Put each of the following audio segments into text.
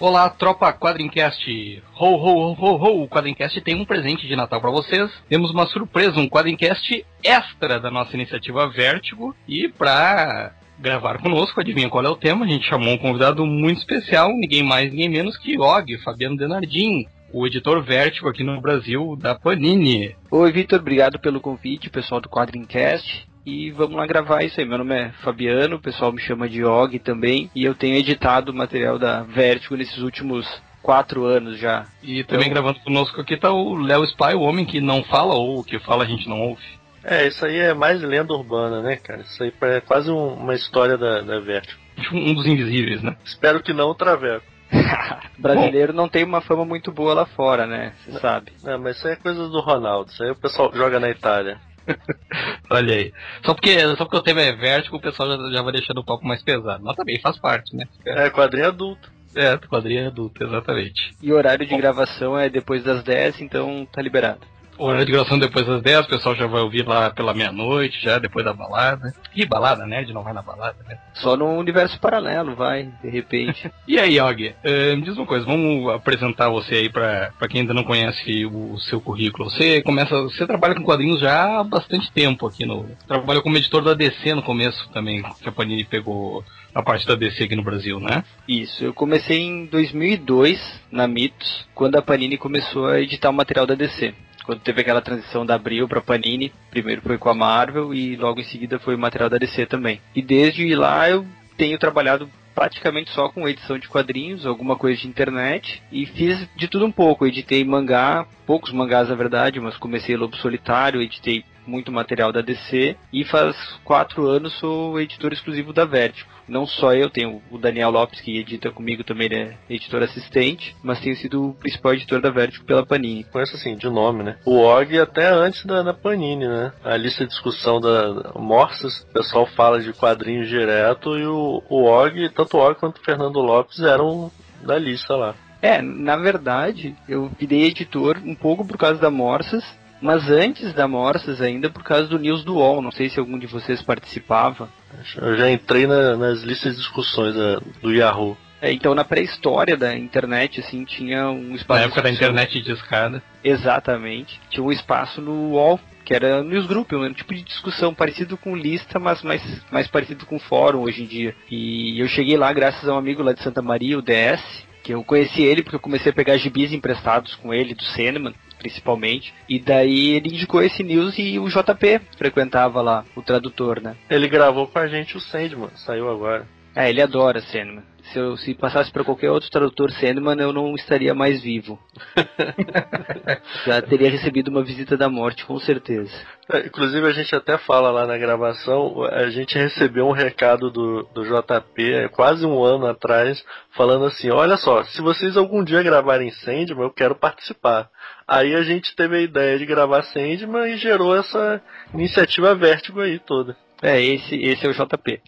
Olá, tropa Quadrincast! Ho, ho, ho, ho! O Quadrincast tem um presente de Natal para vocês. Temos uma surpresa, um Quadrincast extra da nossa iniciativa Vértigo. E para gravar conosco, adivinha qual é o tema? A gente chamou um convidado muito especial, ninguém mais, ninguém menos que Og, Fabiano Denardim. O editor Vértigo aqui no Brasil da Panini. Oi, Vitor, obrigado pelo convite, pessoal do Quadrincast. E vamos lá gravar isso aí. Meu nome é Fabiano, o pessoal me chama de Og também. E eu tenho editado o material da Vertigo nesses últimos quatro anos já. E também gravando conosco aqui tá o Léo Spy, o homem que não fala ou o que fala a gente não ouve. É, isso aí é mais lenda urbana, né, cara? Isso aí é quase um- uma história da, da Vertigo. Um dos invisíveis, né? Espero que não o Traveco. Brasileiro não tem uma fama muito boa lá fora, né? Você sabe. Não, mas isso aí é coisa do Ronaldo. Isso aí o pessoal joga na Itália. Olha aí. Só porque, só porque o tema é vértigo, o pessoal já, já vai deixando o papo mais pesado. Mas também faz parte, né? É, quadrinho adulto. É, quadrinho adulto, exatamente. E o horário de gravação é depois das 10, então tá liberado. Hora de gravação depois das 10, o pessoal já vai ouvir lá pela meia-noite, já depois da balada. E balada, né? De não vai na balada, né? Só no universo paralelo, vai, de repente. E aí, Og, eh, me diz uma coisa, vamos apresentar você aí pra, pra quem ainda não conhece o, seu currículo. Você começa, você trabalha com quadrinhos já há bastante tempo aqui no. Trabalha como editor da DC no começo também, que a Panini pegou a parte da DC aqui no Brasil, né? Isso, eu comecei em 2002 na Mitos, quando a Panini começou a editar o material da DC. Quando teve aquela transição da Abril para Panini, primeiro foi com a Marvel e logo em seguida foi o material da DC também. E desde lá eu tenho trabalhado praticamente só com edição de quadrinhos, alguma coisa de internet e fiz de tudo um pouco. Editei mangá, poucos mangás na verdade, mas comecei Lobo Solitário, editei muito material da DC e faz quatro anos sou editor exclusivo da Vertigo. Não só eu, tenho o Daniel Lopes que edita comigo também, ele é editor assistente, mas tenho sido o principal editor da Vertigo pela Panini. Conheço assim, de nome, né? O Og até antes da, da Panini, né? A lista de discussão da, Morsas, o pessoal fala de quadrinhos direto e o, o Og, tanto o Og quanto o Fernando Lopes eram da lista lá. É, na verdade, eu virei editor um pouco por causa da Morsas, mas antes da Morsas ainda por causa do News do UOL. Não sei se algum de vocês participava. Eu já entrei na- nas listas de discussões da- do Yahoo. É, então, na pré-história da internet, assim, tinha um espaço. Na época da internet de escada. Exatamente. Tinha um espaço no UOL, que era newsgroup, um tipo de discussão parecido com lista, mas mais, mais parecido com fórum hoje em dia. E eu cheguei lá graças a um amigo lá de Santa Maria, o DS, que eu conheci ele porque eu comecei a pegar gibis emprestados com ele, do Sandman, principalmente. E daí ele indicou esse news e o JP frequentava lá, o tradutor, né? Ele gravou com a gente o Sandman, saiu agora. É, ele adora Sandman. Se eu se passasse para qualquer outro tradutor Sandman, eu não estaria mais vivo. Já teria recebido uma visita da morte, com certeza. É, Inclusive a gente até fala lá na gravação, a gente recebeu um recado do, do JP é, quase um ano atrás, falando assim, olha só, se vocês algum dia gravarem Sandman, eu quero participar. Aí a gente teve a ideia de gravar Sandman e gerou essa iniciativa Vértigo aí toda. É, esse, esse é o JP.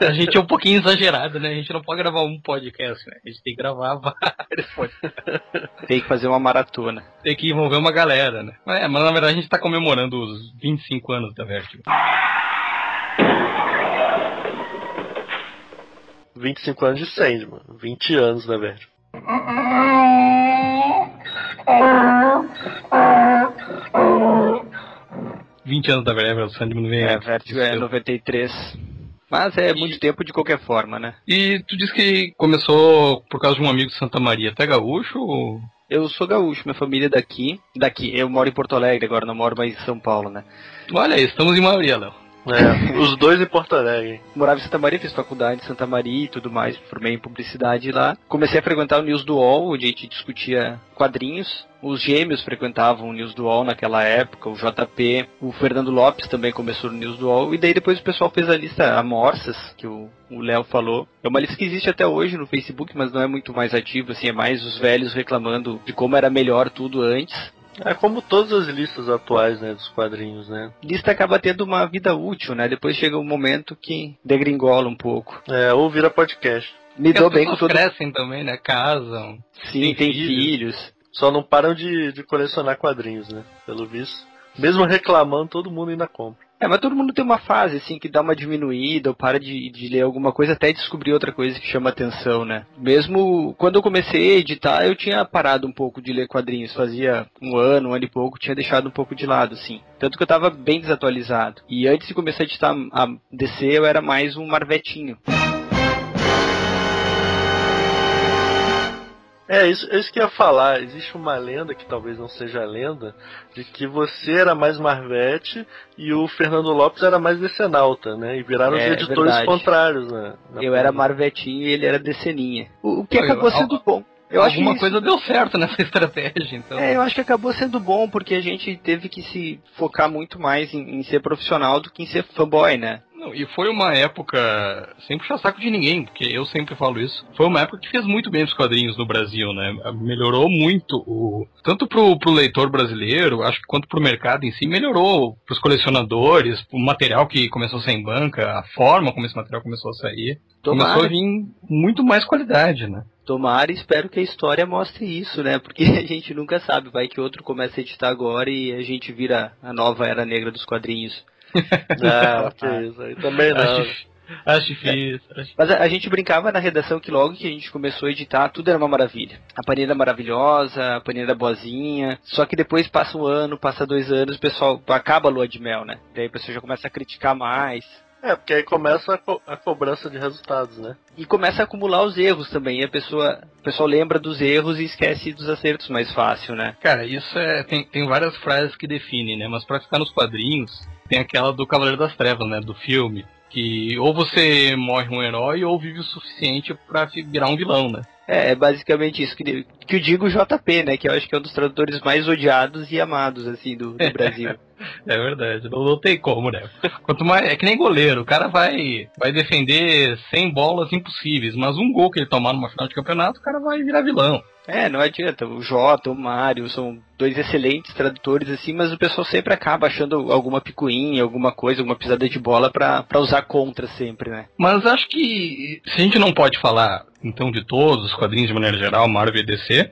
A gente é um pouquinho exagerado, né? A gente não pode gravar um podcast, né? A gente tem que gravar vários podcasts. Tem que fazer uma maratona. Tem que envolver uma galera, né? Mas, é, mas na verdade a gente tá comemorando os 25 anos da Vertigo. 25 anos de Sandman, 20 anos da Vértigo. 20 anos da Vertigo, o Sandman vem É. Vertigo é 93. Mas é muito tempo de qualquer forma, né? E tu disse que começou por causa de um amigo de Santa Maria. Tu é gaúcho ou... Eu sou gaúcho, minha família é daqui. Daqui, eu moro em Porto Alegre agora, não moro mais em São Paulo, né? Olha aí, estamos em maioria, Léo. É, os dois em Porto Alegre. Morava em Santa Maria, fiz faculdade em Santa Maria e tudo mais, formei em publicidade lá. Comecei a frequentar o News do UOL, onde a gente discutia quadrinhos. Os gêmeos frequentavam o News do UOL naquela época, o JP, o Fernando Lopes também começou no News do UOL, e daí depois o pessoal fez a lista Amorças, que o Léo falou. É uma lista que existe até hoje no Facebook, mas não é muito mais ativa, assim, é mais os velhos reclamando de como era melhor tudo antes. É como todas as listas atuais, né, dos quadrinhos, né? Lista acaba tendo uma vida útil, né? Depois chega um momento que degringola um pouco. É, ou vira podcast. Me Porque dou bem com crescem também, né? Casam. Sim, tem tem filhos. filhos. Só não param de, de colecionar quadrinhos, né? Pelo visto. Mesmo reclamando, todo mundo ainda compra. É, mas todo mundo tem uma fase, assim, que dá uma diminuída, ou para de, de ler alguma coisa até descobrir outra coisa que chama atenção, né? Mesmo quando eu comecei a editar, eu tinha parado um pouco de ler quadrinhos. Fazia um ano, um ano e pouco, tinha deixado um pouco de lado, assim. Tanto que eu tava bem desatualizado. E antes de começar a editar a DC, eu era mais um marvetinho. É, isso, é isso que eu ia falar. Existe uma lenda, que talvez não seja lenda, de que você era mais Marvete e o Fernando Lopes era mais Decenalta, né? E viraram É, os editores verdade. contrários, né? na Eu era marvetinho e ele era deceninha. O, o que Foi, acabou al- sendo bom. Eu acho Alguma que coisa deu certo nessa estratégia, então. É, eu acho que acabou sendo bom porque a gente teve que se focar muito mais em, em ser profissional do que em ser fanboy, né? Não, e foi uma época, sem puxar saco de ninguém, porque eu sempre falo isso, foi uma época que fez muito bem os quadrinhos no Brasil, né? Melhorou muito, o, tanto pro, pro leitor brasileiro, acho que quanto pro mercado em si, melhorou pros colecionadores, o material que começou a sair em banca, a forma como esse material começou a sair, começou a Tomara, vir muito mais qualidade, né? tomara e espero que a história mostre isso, né? Porque a gente nunca sabe, vai que outro começa a editar agora e a gente vira a nova era negra dos quadrinhos. Ah, que isso aí também não. Acho, dif- acho difícil. Acho... Mas a, a gente brincava na redação que logo que a gente começou a editar, tudo era uma maravilha. A Panini era maravilhosa, a Panini era boazinha. Só que depois passa um ano, passa dois anos, o pessoal acaba a lua de mel, né? Daí o pessoal já começa a criticar mais. É, porque aí começa a, co- a cobrança de resultados, né? E começa a acumular os erros também. E a pessoa, o pessoal lembra dos erros e esquece dos acertos mais fácil, né? Cara, isso é. Tem, tem várias frases que definem, né? Mas pra ficar nos quadrinhos, tem aquela do Cavaleiro das Trevas, né? Do filme. Que ou você morre um herói ou vive o suficiente fi- virar um vilão, né? É, é basicamente isso que, que eu digo JP, né? Que eu acho que é um dos tradutores mais odiados e amados, assim, do, do Brasil. É verdade, não, não tem como, né? Quanto mais. É que nem goleiro, o cara vai, vai defender 100 bolas impossíveis, mas um gol que ele tomar numa final de campeonato, o cara vai virar vilão. É, não adianta. O Jota, o Mário são dois excelentes tradutores, assim, mas o pessoal sempre acaba achando alguma picuinha, alguma coisa, alguma pisada de bola pra, pra usar contra sempre, né? Mas acho que se a gente não pode falar, então, de todos os quadrinhos de maneira geral, Marvel e DC,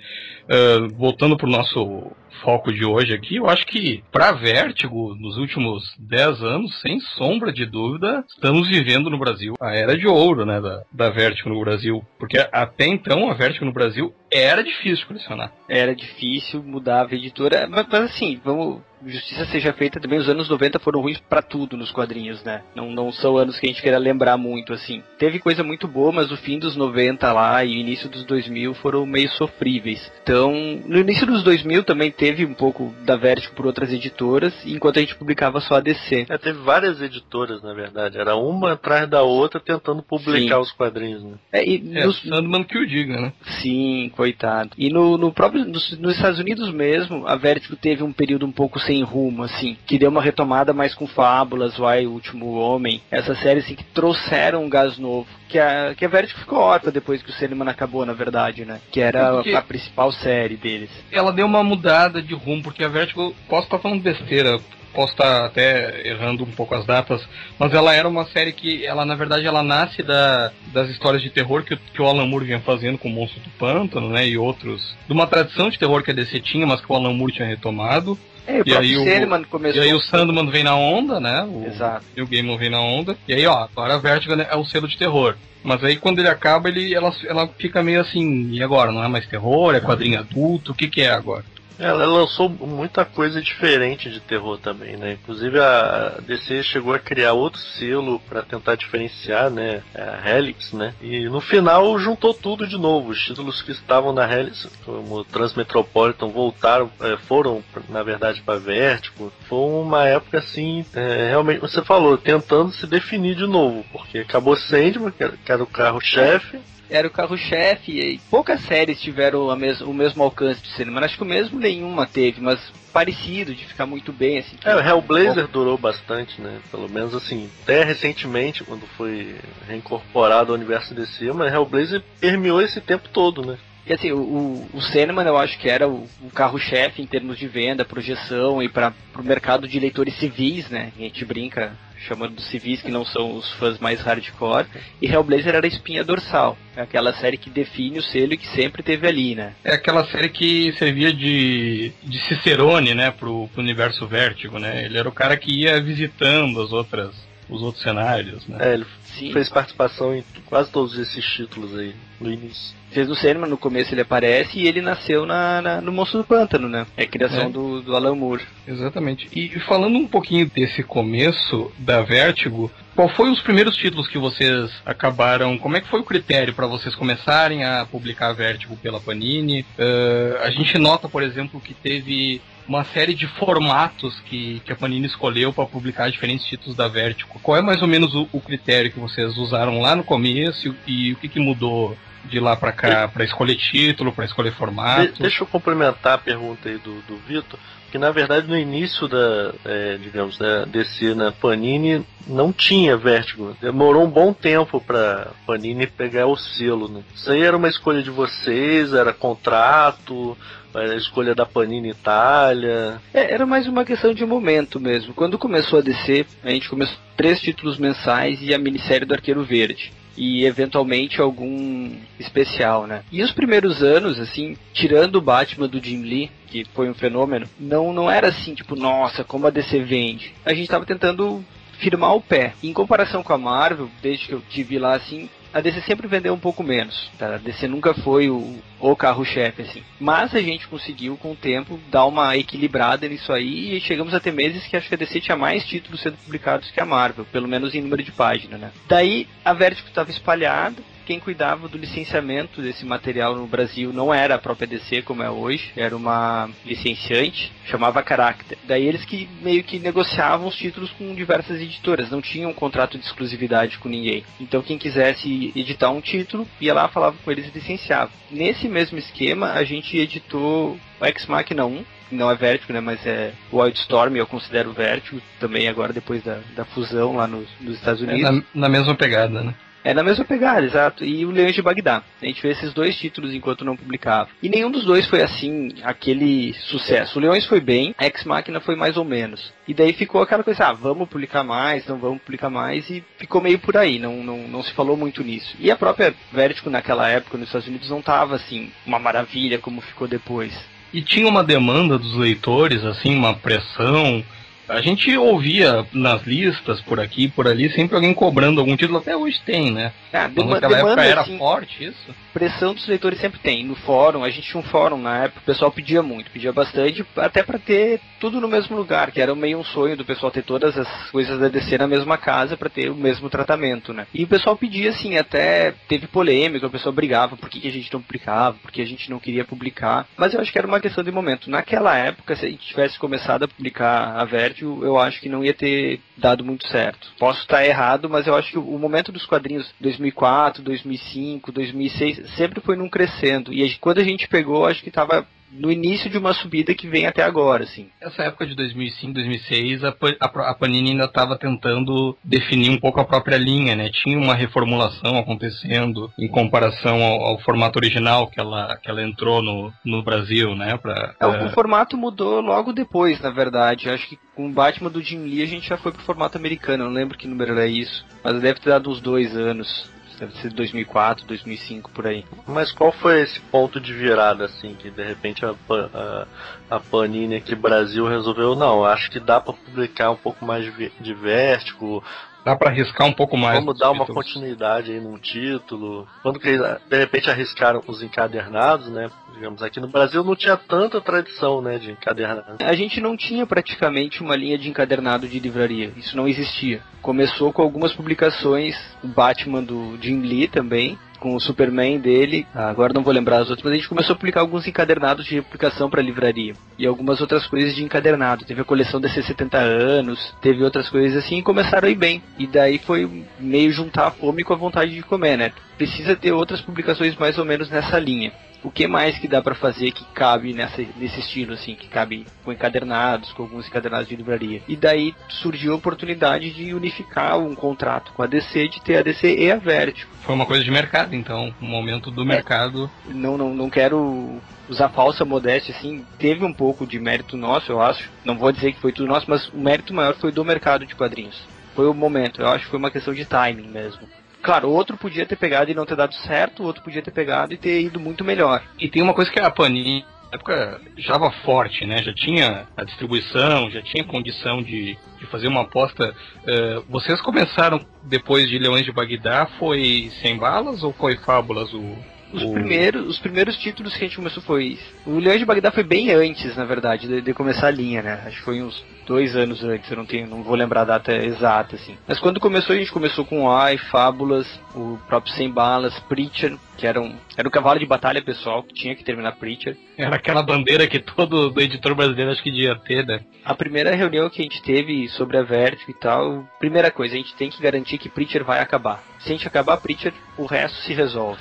eh, voltando pro nosso foco de hoje aqui, eu acho que pra Vertigo, nos últimos 10 anos, sem sombra de dúvida, estamos vivendo no Brasil a era de ouro, né, da, da Vertigo no Brasil. Porque até então a Vertigo no Brasil era difícil colecionar. Era difícil, mudava a editora, mas, mas assim, vamos. Justiça seja feita também, os anos 90 foram ruins pra tudo nos quadrinhos, né? Não, não são anos que a gente queira lembrar muito, assim. Teve coisa muito boa, mas o fim dos 90 lá e o início dos 2000 foram meio sofríveis. Então, no início dos 2000 também teve um pouco da Vertigo por outras editoras, enquanto a gente publicava só a DC. É, teve várias editoras, na verdade. Era uma atrás da outra tentando publicar Sim. os quadrinhos, né? É, e É, nos- Sandman que o diga, né? Sim, coitado. E no, no próprio nos, nos Estados Unidos mesmo, a Vertigo teve um período um pouco sem rumo, assim, que deu uma retomada mais com Fábulas, Vai, o Último Homem, essas séries assim, que trouxeram um gás novo. Que a, que a Vertigo ficou órfã depois que o Sandman acabou, na verdade, né? Que era porque- a principal série deles. ela deu uma mudada de rumo, porque a Vertigo, posso estar falando besteira, posso estar até errando um pouco as datas, mas ela era uma série que, ela na verdade, ela nasce da, das histórias de terror que, o- que o Alan Moore vinha fazendo com o Monstro do Pântano, né, e outros, de uma tradição de terror que a DC tinha, mas que o Alan Moore tinha retomado, É, o E aí o- Sandman e aí o Sandman vem na onda, né, o Exato. Neil Gaiman vem na onda, e aí, ó, agora a Vertigo é o selo de terror. Mas aí quando ele acaba, ele, ela, ela fica meio assim, e agora? Não é mais terror? É quadrinho adulto? O que que é agora? Ela lançou muita coisa diferente de terror também, né? Inclusive a DC chegou a criar outro selo para tentar diferenciar, né? A Helix, né? E no final juntou tudo de novo. Os títulos que estavam na Helix, como Transmetropolitan, voltaram, é, foram na verdade para Vertigo. Foi uma época assim, é, realmente você falou, tentando se definir de novo, porque acabou Sandman, que era o carro-chefe, era o carro-chefe e poucas séries tiveram mes o mesmo alcance de cinema. Acho que o mesmo nenhuma teve, mas parecido, de ficar muito bem, assim. É, o Hellblazer durou bastante, né? Pelo menos assim, até recentemente, quando foi reincorporado ao universo DC, mas Hellblazer permeou esse tempo todo, né? E assim, o, o Sandman eu acho que era o, o carro-chefe em termos de venda, projeção e para o mercado de leitores civis, né? A gente brinca chamando dos civis que não são os fãs mais hardcore. E Hellblazer era a espinha dorsal. É aquela série que define o selo e que sempre teve ali, né? É aquela série que servia de, de Cicerone, né, pro, pro universo Vértigo, né? Ele era o cara que ia visitando as outras os outros cenários, né? É, ele Sim. fez participação em quase todos esses títulos aí no início fez no cinema, no começo ele aparece e ele nasceu na, na no Monstro do Pântano, né? É a criação é. Do, do Alan Moore. Exatamente. E falando um pouquinho desse começo da Vertigo, qual foi os primeiros títulos que vocês acabaram? Como é que foi o critério para vocês começarem a publicar a Vertigo pela Panini? Uh, a gente nota, por exemplo, que teve uma série de formatos que, que a Panini escolheu para publicar diferentes títulos da Vertigo. Qual é mais ou menos o, o critério que vocês usaram lá no começo e, e o que, que mudou de lá para cá para escolher título, para escolher formato. deixa eu complementar a pergunta aí do, do Vitor, que na verdade no início da, é, digamos, da DC na Panini não tinha Vertigo. Demorou um bom tempo para Panini pegar o selo. Né? Isso aí era uma escolha de vocês, era contrato, a escolha da Panini Itália. É, era mais uma questão de momento mesmo. Quando começou a DC, a gente começou três títulos mensais e a minissérie do Arqueiro Verde e eventualmente algum especial, né? E os primeiros anos, assim, tirando o Batman do Jim Lee, que foi um fenômeno, não, não era assim, tipo, nossa, como a DC vende. A gente tava tentando firmar o pé. Em comparação com a Marvel, desde que eu tive lá, assim, a DC sempre vendeu um pouco menos. Tá? A DC nunca foi o, o carro-chefe, assim. Mas a gente conseguiu, com o tempo, dar uma equilibrada nisso aí e chegamos a ter meses que acho que a DC tinha mais títulos sendo publicados que a Marvel, pelo menos em número de páginas, né? Daí a Vertigo estava espalhada, quem cuidava do licenciamento desse material no Brasil não era a própria DC como é hoje, era uma licenciante, chamava Character. Daí eles que meio que negociavam os títulos com diversas editoras, não tinham um contrato de exclusividade com ninguém. Então quem quisesse editar um título, ia lá, falava com eles e licenciava. Nesse mesmo esquema, a gente editou o X Machina 1, não é Vertigo, né, mas é o Wildstorm, eu considero Vertigo também agora depois da, da fusão lá nos, nos Estados Unidos. É na, na mesma pegada, né? É na mesma pegada, exato. E o Leões de Bagdá. A gente fez esses dois títulos enquanto não publicava. E nenhum dos dois foi assim, aquele sucesso. O Leões foi bem, a Ex Machina foi mais ou menos. E daí ficou aquela coisa, ah, vamos publicar mais, não vamos publicar mais, e ficou meio por aí, não, não, não se falou muito nisso. E a própria Vertigo naquela época nos Estados Unidos não estava assim, uma maravilha como ficou depois. E tinha uma demanda dos leitores, assim, uma pressão a gente ouvia nas listas por aqui por ali sempre alguém cobrando algum título, até hoje tem, né? Ah, Mas naquela época era assim, forte isso? Pressão dos leitores sempre tem. No fórum, a gente tinha um fórum na época, o pessoal pedia muito, pedia bastante, até para ter tudo no mesmo lugar, que era meio um sonho do pessoal ter todas as coisas da DC na mesma casa para ter o mesmo tratamento, né? E o pessoal pedia assim, até teve polêmica, o pessoal brigava por que, que a gente não publicava, porque a gente não queria publicar. Mas eu acho que era uma questão de momento. Naquela época, se a gente tivesse começado a publicar a Vert eu acho que não ia ter dado muito certo. Posso estar errado, mas eu acho que o momento dos quadrinhos 2004, 2005, 2006 sempre foi num crescendo. E quando a gente pegou, acho que estava no início de uma subida que vem até agora, assim. Essa época de 2005, 2006, a, a, a Panini ainda estava tentando definir um pouco a própria linha, né? Tinha uma reformulação acontecendo em comparação ao, ao formato original que ela, que ela entrou no, no Brasil, né? Pra, é, O formato mudou logo depois, na verdade. Acho que com o Batman do Jim Lee a gente já foi pro formato americano. Eu não lembro que número era isso, mas deve ter dado uns dois anos deve ser 2004, 2005 por aí. Mas qual foi esse ponto de virada assim que de repente a, a, a Panini aqui Brasil resolveu não, acho que dá para publicar um pouco mais de Vértigo, Dá para arriscar um pouco mais. Vamos dar uma continuidade aí num título. Quando que eles, de repente arriscaram os encadernados, né? digamos. Aqui no Brasil não tinha tanta tradição, né, de encadernado. A gente não tinha praticamente uma linha de encadernado de livraria. Isso não existia. Começou com algumas publicações, o Batman do Jim Lee também, com o Superman dele, agora não vou lembrar as outras, mas a gente começou a publicar alguns encadernados de publicação para livraria e algumas outras coisas de encadernado. Teve a coleção desses 70 anos, teve outras coisas assim e começaram a ir bem. E daí foi meio juntar a fome com a vontade de comer, né? Precisa ter outras publicações mais ou menos nessa linha o que mais que dá para fazer que cabe nessa, nesse estilo, assim, que cabe com encadernados, com alguns encadernados de livraria. E daí surgiu a oportunidade de unificar um contrato com a DC, de ter a DC e a Vertigo. Foi uma coisa de mercado, então, um momento do é. mercado. Não, não, não quero usar falsa modéstia, assim, teve um pouco de mérito nosso, eu acho. Não vou dizer que foi tudo nosso, mas o mérito maior foi do mercado de quadrinhos. Foi o momento, eu acho que foi uma questão de timing mesmo. Claro, outro podia ter pegado e não ter dado certo, outro podia ter pegado e ter ido muito melhor. E tem uma coisa que a Panini na época já estava forte, né? Já tinha a distribuição, já tinha condição de, de fazer uma aposta. Uh, vocês começaram depois de Leões de Bagdá, foi sem balas ou foi Fábulas o, os, o... primeiros, os primeiros títulos que a gente começou foi. O Leões de Bagdá foi bem antes, na verdade, de, de, começar a linha, né? Acho que foi uns dois anos antes, eu não tenho, não vou lembrar a data exata, assim. Mas quando começou, a gente começou com Ai, Fábulas, o próprio Sem Balas, Preacher, que era um, era um cavalo de batalha pessoal, que tinha que terminar Preacher. Era aquela bandeira que todo editor brasileiro acho que devia ter, né? A primeira reunião que a gente teve sobre a Vertigo e tal, primeira coisa, a gente tem que garantir que Preacher vai acabar. Se a gente acabar Preacher, o resto se resolve.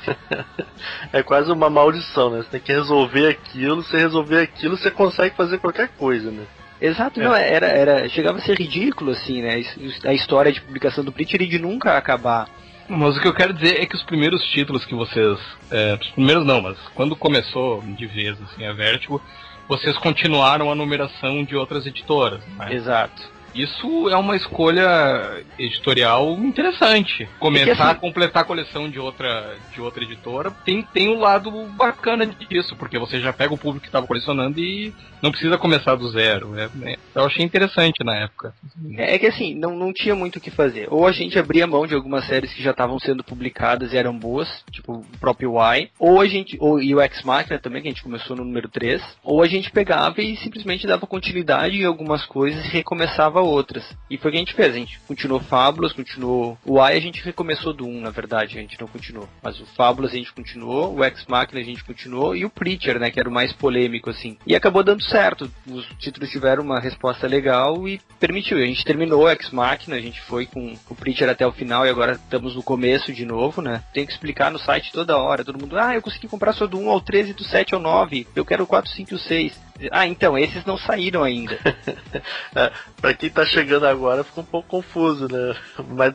é quase uma maldição, né? Você tem que resolver aquilo, se resolver aquilo, você consegue fazer qualquer coisa, né? Exato, é. não, era, era, chegava a ser ridículo, assim, né? A história de publicação do Preacher e de nunca acabar. Mas o que eu quero dizer é que os primeiros títulos que vocês. É, os primeiros não, mas quando começou de vez assim, a Vertigo, vocês continuaram a numeração de outras editoras. Né? Exato. Isso é uma escolha editorial interessante. Começar assim, a completar a coleção de outra, de outra editora tem, tem um lado bacana disso, porque você já pega o público que estava colecionando e não precisa começar do zero. É, é, eu achei interessante na época. É, é que assim, não, não tinha muito o que fazer. Ou a gente abria mão de algumas séries que já estavam sendo publicadas e eram boas, tipo o próprio Y, ou a gente, ou, e o X Machina também, que a gente começou no número 3, ou a gente pegava e simplesmente dava continuidade em algumas coisas e recomeçava outras. E foi o que a gente fez. A gente continuou Fábulas, continuou. O AI a gente recomeçou do 1, na verdade, a gente não continuou. Mas o Fábulas a gente continuou, o Ex Machina a gente continuou, e o Preacher, né, que era o mais polêmico, assim. E acabou dando certo. Os títulos tiveram uma resposta legal e permitiu. A gente terminou o Ex Machina, a gente foi com o Preacher até o final e agora estamos no começo de novo, né? Tem que explicar no site toda hora. Todo mundo, ah, eu consegui comprar só do 1 ao 13, do 7 ao 9, eu quero o 4, 5 e o 6. Ah, então, esses não saíram ainda. é, pra quem tá chegando agora, fica um pouco confuso, né? Mas.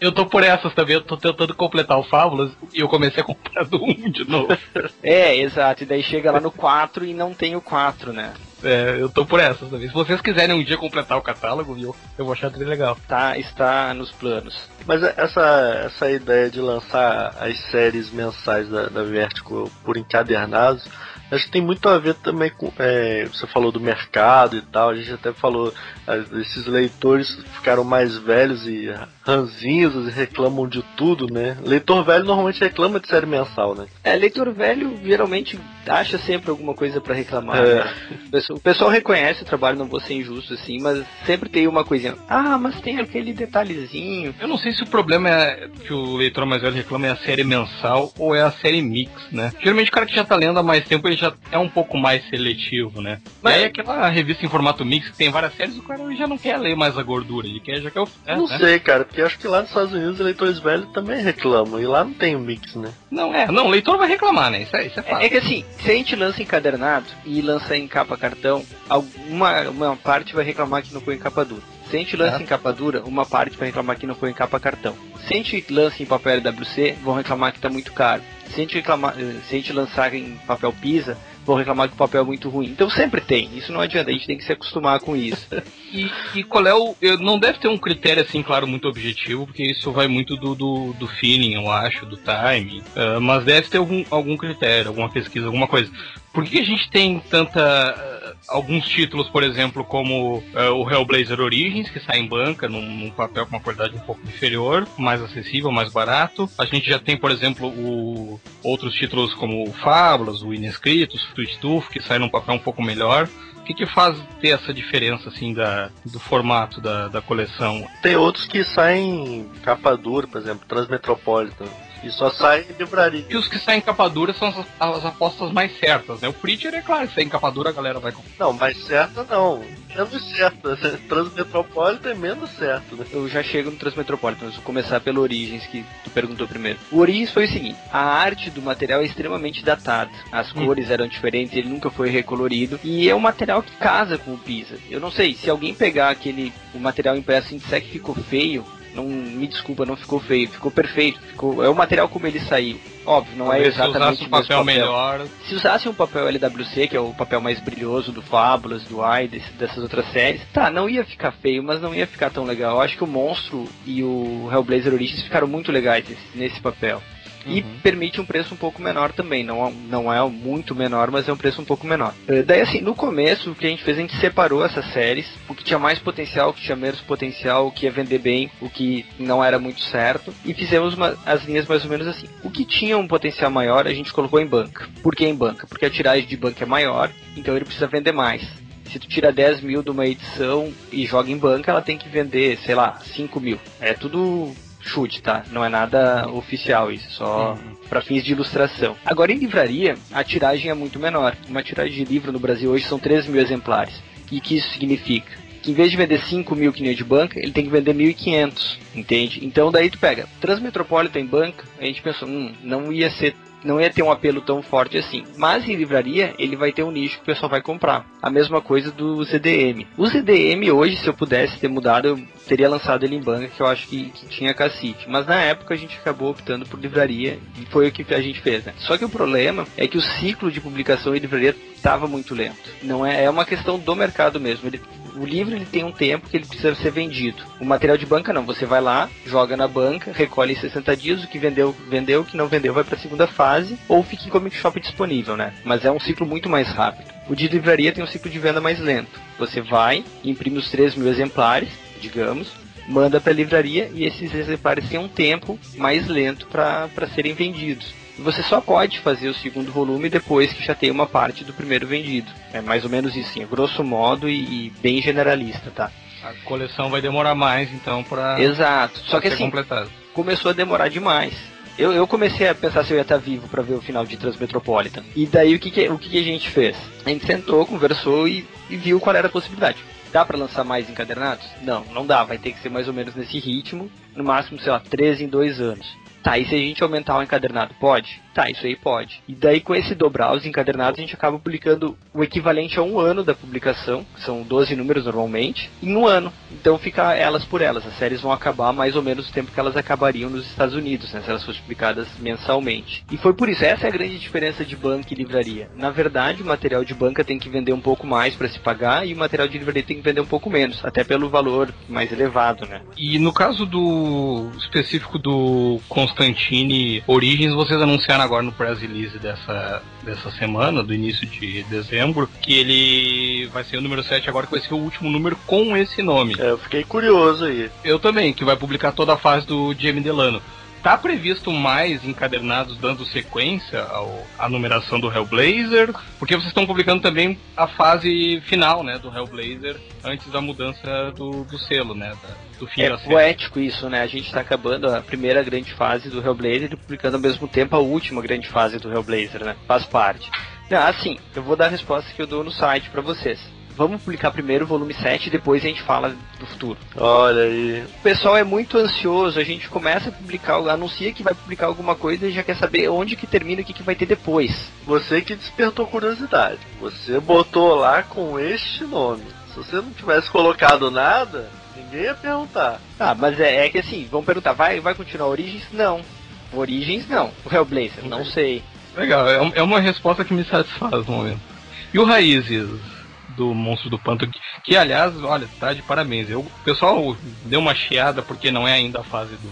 Eu tô por essas também, eu tô tentando completar o Fábulas e eu comecei a comprar do 1 de novo. é, exato, e daí chega lá no 4 e não tem o 4, né? É, eu tô por essas também. Se vocês quiserem um dia completar o catálogo, eu, eu vou achar bem legal. Tá, está nos planos. Mas essa, essa ideia de lançar as séries mensais da, da Vertigo por encadernados Acho que tem muito a ver também com. É, você falou do mercado e tal, a gente até falou. Esses leitores ficaram mais velhos e ranzinhos e reclamam de tudo, né? Leitor velho normalmente reclama de série mensal, né? É, leitor velho geralmente acha sempre alguma coisa para reclamar. É. Né? O pessoal reconhece o trabalho, não vou ser injusto assim, mas sempre tem uma coisinha. Ah, mas tem aquele detalhezinho. Eu não sei se o problema é que o leitor mais velho reclama é a série mensal ou é a série mix, né? Geralmente o cara que já tá lendo há mais tempo ele já é um pouco mais seletivo, né? Mas e aí aquela revista em formato mix que tem várias séries, o cara já não quer ler mais a gordura, ele quer, já quer o. É, não né? sei, cara, porque acho que lá nos Estados Unidos os leitores velhos também reclamam, e lá não tem o mix, né? Não, é, não, o leitor vai reclamar, né? Isso é, isso é fácil. É, é que assim, se a gente lança encadernado e lança em capa cartão, alguma uma parte vai reclamar que não foi em capa dura. Se a gente lança é. em capa dura, uma parte vai reclamar que não foi em capa cartão. Se a gente lança em papel LWC, vão reclamar que está muito caro. Se a gente, reclamar, eh, se a gente lançar em papel Pisa, vão reclamar que o papel é muito ruim. Então sempre tem, isso não adianta, a gente tem que se acostumar com isso. e, e, qual é o. Não deve ter um critério assim, claro, muito objetivo, porque isso vai muito do, do, do feeling, eu acho, do time. Uh, mas deve ter algum, algum critério, alguma pesquisa, alguma coisa. Por que a gente tem tanta. eh, alguns títulos, por exemplo, como eh, o Hellblazer Origins, que sai em banca, num, num papel com uma qualidade um pouco inferior, mais acessível, mais barato. A gente já tem, por exemplo, o, outros títulos como o Fábulas, o Inescritos, o Tooth, que sai num papel um pouco melhor. Que, que faz ter essa diferença assim da, do formato da, da coleção? Tem outros que saem em capa dura, por exemplo, Transmetropolitan. E só sai em livraria. E os que saem em capa dura são as, as apostas mais certas, né? O Preacher é claro, se sair em capa dura a galera vai comprar. Não, mas certa não. Menos certa. Transmetropolitan é menos certo, né? Eu já chego no Transmetropolitan, mas vou começar pelo Origins, que tu perguntou primeiro. O Origins foi o seguinte: a arte do material é extremamente datada. As Hum. cores eram diferentes, ele nunca foi recolorido. E é um material que casa com o Pisa. Eu não sei, se alguém pegar aquele o material impresso e disser que ficou feio, não me desculpa, não ficou feio, ficou perfeito. Ficou, é o material como ele saiu. Óbvio, não é Talvez se exatamente usasse um o mesmo papel melhor. se usasse um papel LWC, que é o papel mais brilhoso do Fábulas, do AI, dessas outras séries, tá, não ia ficar feio, mas não ia ficar tão legal. Eu acho que o Monstro e o Hellblazer Origins ficaram muito legais nesse, nesse papel. E Uhum. permite um preço um pouco menor também, não, não é muito menor, mas é um preço um pouco menor. Eh, Daí assim, no começo, o que a gente fez, a gente separou essas séries, o que tinha mais potencial, o que tinha menos potencial, o que ia vender bem, o que não era muito certo, e fizemos uma- as linhas mais ou menos assim. O que tinha um potencial maior, a gente colocou em banca. Por que em banca? Porque a tiragem de banca é maior, então ele precisa vender mais. Se tu tira 10 mil de uma edição e joga em banca, ela tem que vender, sei lá, 5 mil. É tudo chute, tá? Não é nada oficial isso, só Uhum. para fins de ilustração. Agora em livraria, a tiragem é muito menor. Uma tiragem de livro no Brasil hoje são 3 mil exemplares. E o que isso significa? Que em vez de vender 5 mil que nem de banca, ele tem que vender 1.500, entende? Então daí tu pega Transmetropolitan em banca, a gente pensou, hum, não ia ser não ia ter um apelo tão forte assim. Mas em livraria, ele vai ter um nicho que o pessoal vai comprar. A mesma coisa do ZDM. O ZDM hoje, se eu pudesse ter mudado, eu teria lançado ele em banca, que eu acho que, que tinha cacete. Mas na época a gente acabou optando por livraria e foi o que a gente fez, né? Só que o problema é que o ciclo de publicação em livraria estava muito lento. Não é, é uma questão do mercado mesmo. Ele, o livro ele tem um tempo que ele precisa ser vendido. O material de banca não. Você vai lá, joga na banca, recolhe em 60 dias, o que vendeu, vendeu, o que não vendeu vai para a segunda fase, ou fica em comic shop disponível, né? Mas é um ciclo muito mais rápido. O de livraria tem um ciclo de venda mais lento. Você vai, imprime os 3 mil exemplares, digamos, manda para a livraria e esses exemplares têm um tempo mais lento para serem vendidos. Você só pode fazer o segundo volume depois que já tem uma parte do primeiro vendido. É mais ou menos isso, sim, é grosso modo e, e bem generalista, tá? A coleção vai demorar mais, então, pra, Exato. Só pra que ser assim, completada. começou a demorar demais. Eu, eu comecei a pensar se eu ia estar vivo para ver o final de Transmetropolitan. E daí o que, que- o que, que a gente fez? A gente sentou, conversou e, e viu qual era a possibilidade. Dá para lançar mais encadernados? Não, não dá. Vai ter que ser mais ou menos nesse ritmo. No máximo, sei lá, 13 em dois anos. Tá, e se a gente aumentar o encadernado, pode? Tá, isso aí pode. E daí, com esse dobrar os encadernados, a gente acaba publicando o equivalente a um ano da publicação, que são 12 números normalmente, em um ano. Então fica elas por elas. As séries vão acabar mais ou menos o tempo que elas acabariam nos Estados Unidos, né, se elas fossem publicadas mensalmente. E foi por isso, essa é a grande diferença de banca e livraria. Na verdade, o material de banca tem que vender um pouco mais para se pagar e o material de livraria tem que vender um pouco menos, até pelo valor mais elevado, né? E no caso do específico do Constantine Origins, vocês anunciaram agora no press release dessa, dessa semana, do início de dezembro, que ele vai ser o número 7 agora, que vai ser o último número com esse nome. É, eu fiquei curioso aí. Eu também, que vai publicar toda a fase do Jamie Delano. Tá previsto mais encadernados dando sequência ao, à numeração do Hellblazer? Porque vocês estão publicando também a fase final, né, do Hellblazer, antes da mudança do, do selo, né, da- do fim É da série. poético isso, né? A gente tá acabando a primeira grande fase do Hellblazer e publicando ao mesmo tempo a última grande fase do Hellblazer, né? Faz parte. Não, assim, eu vou dar a resposta que eu dou no site pra vocês. Vamos publicar primeiro o volume 7 e depois a gente fala do futuro. Olha aí. O pessoal é muito ansioso, a gente começa a publicar, anuncia que vai publicar alguma coisa e já quer saber onde que termina e o que, que vai ter depois. Você que despertou curiosidade. Você botou lá com este nome. Se você não tivesse colocado nada, ninguém ia perguntar. Ah, mas é, é que assim, vão perguntar, vai, vai continuar Origins? Não. Origins não. O Hellblazer, não sei. Legal, é é uma resposta que me satisfaz no momento. E o Raízes do Monstro do Pântano, que, que, aliás, olha, tá de parabéns. Eu, o pessoal deu uma chiada porque não é ainda a fase do,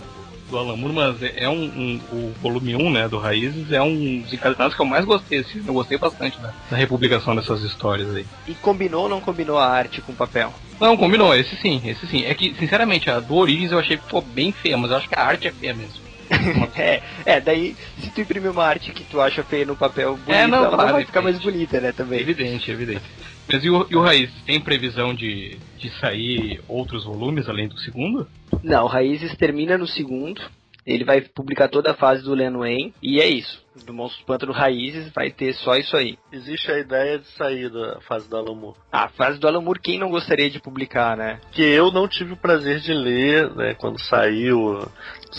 do Alan Moore, mas é é um, um- o volume 1, né, do Raízes, é um dos encadernados que eu mais gostei. Assim, eu gostei bastante da, da republicação dessas histórias aí. E combinou ou não combinou a arte com o papel? Não, combinou, esse sim, esse sim. É que, sinceramente, a do Origins eu achei que ficou bem feia, mas eu acho que a arte é feia mesmo. é, é, daí se tu imprimir uma arte que tu acha feia no papel bonita, É, não, ela claro, vai ficar mais bonita, né, também. Evidente, evidente. Mas e o, e o Raiz, tem previsão de, de sair outros volumes além do segundo? Não, Raízes termina no segundo. Ele vai publicar toda a fase do Len Wayne. E é isso. Do Monstro do Pântano Raízes vai ter só isso aí. Existe a ideia de sair da fase do Alan Moore. A fase do Alan Moore, quem não gostaria de publicar, né? Que eu não tive o prazer de ler, né, quando saiu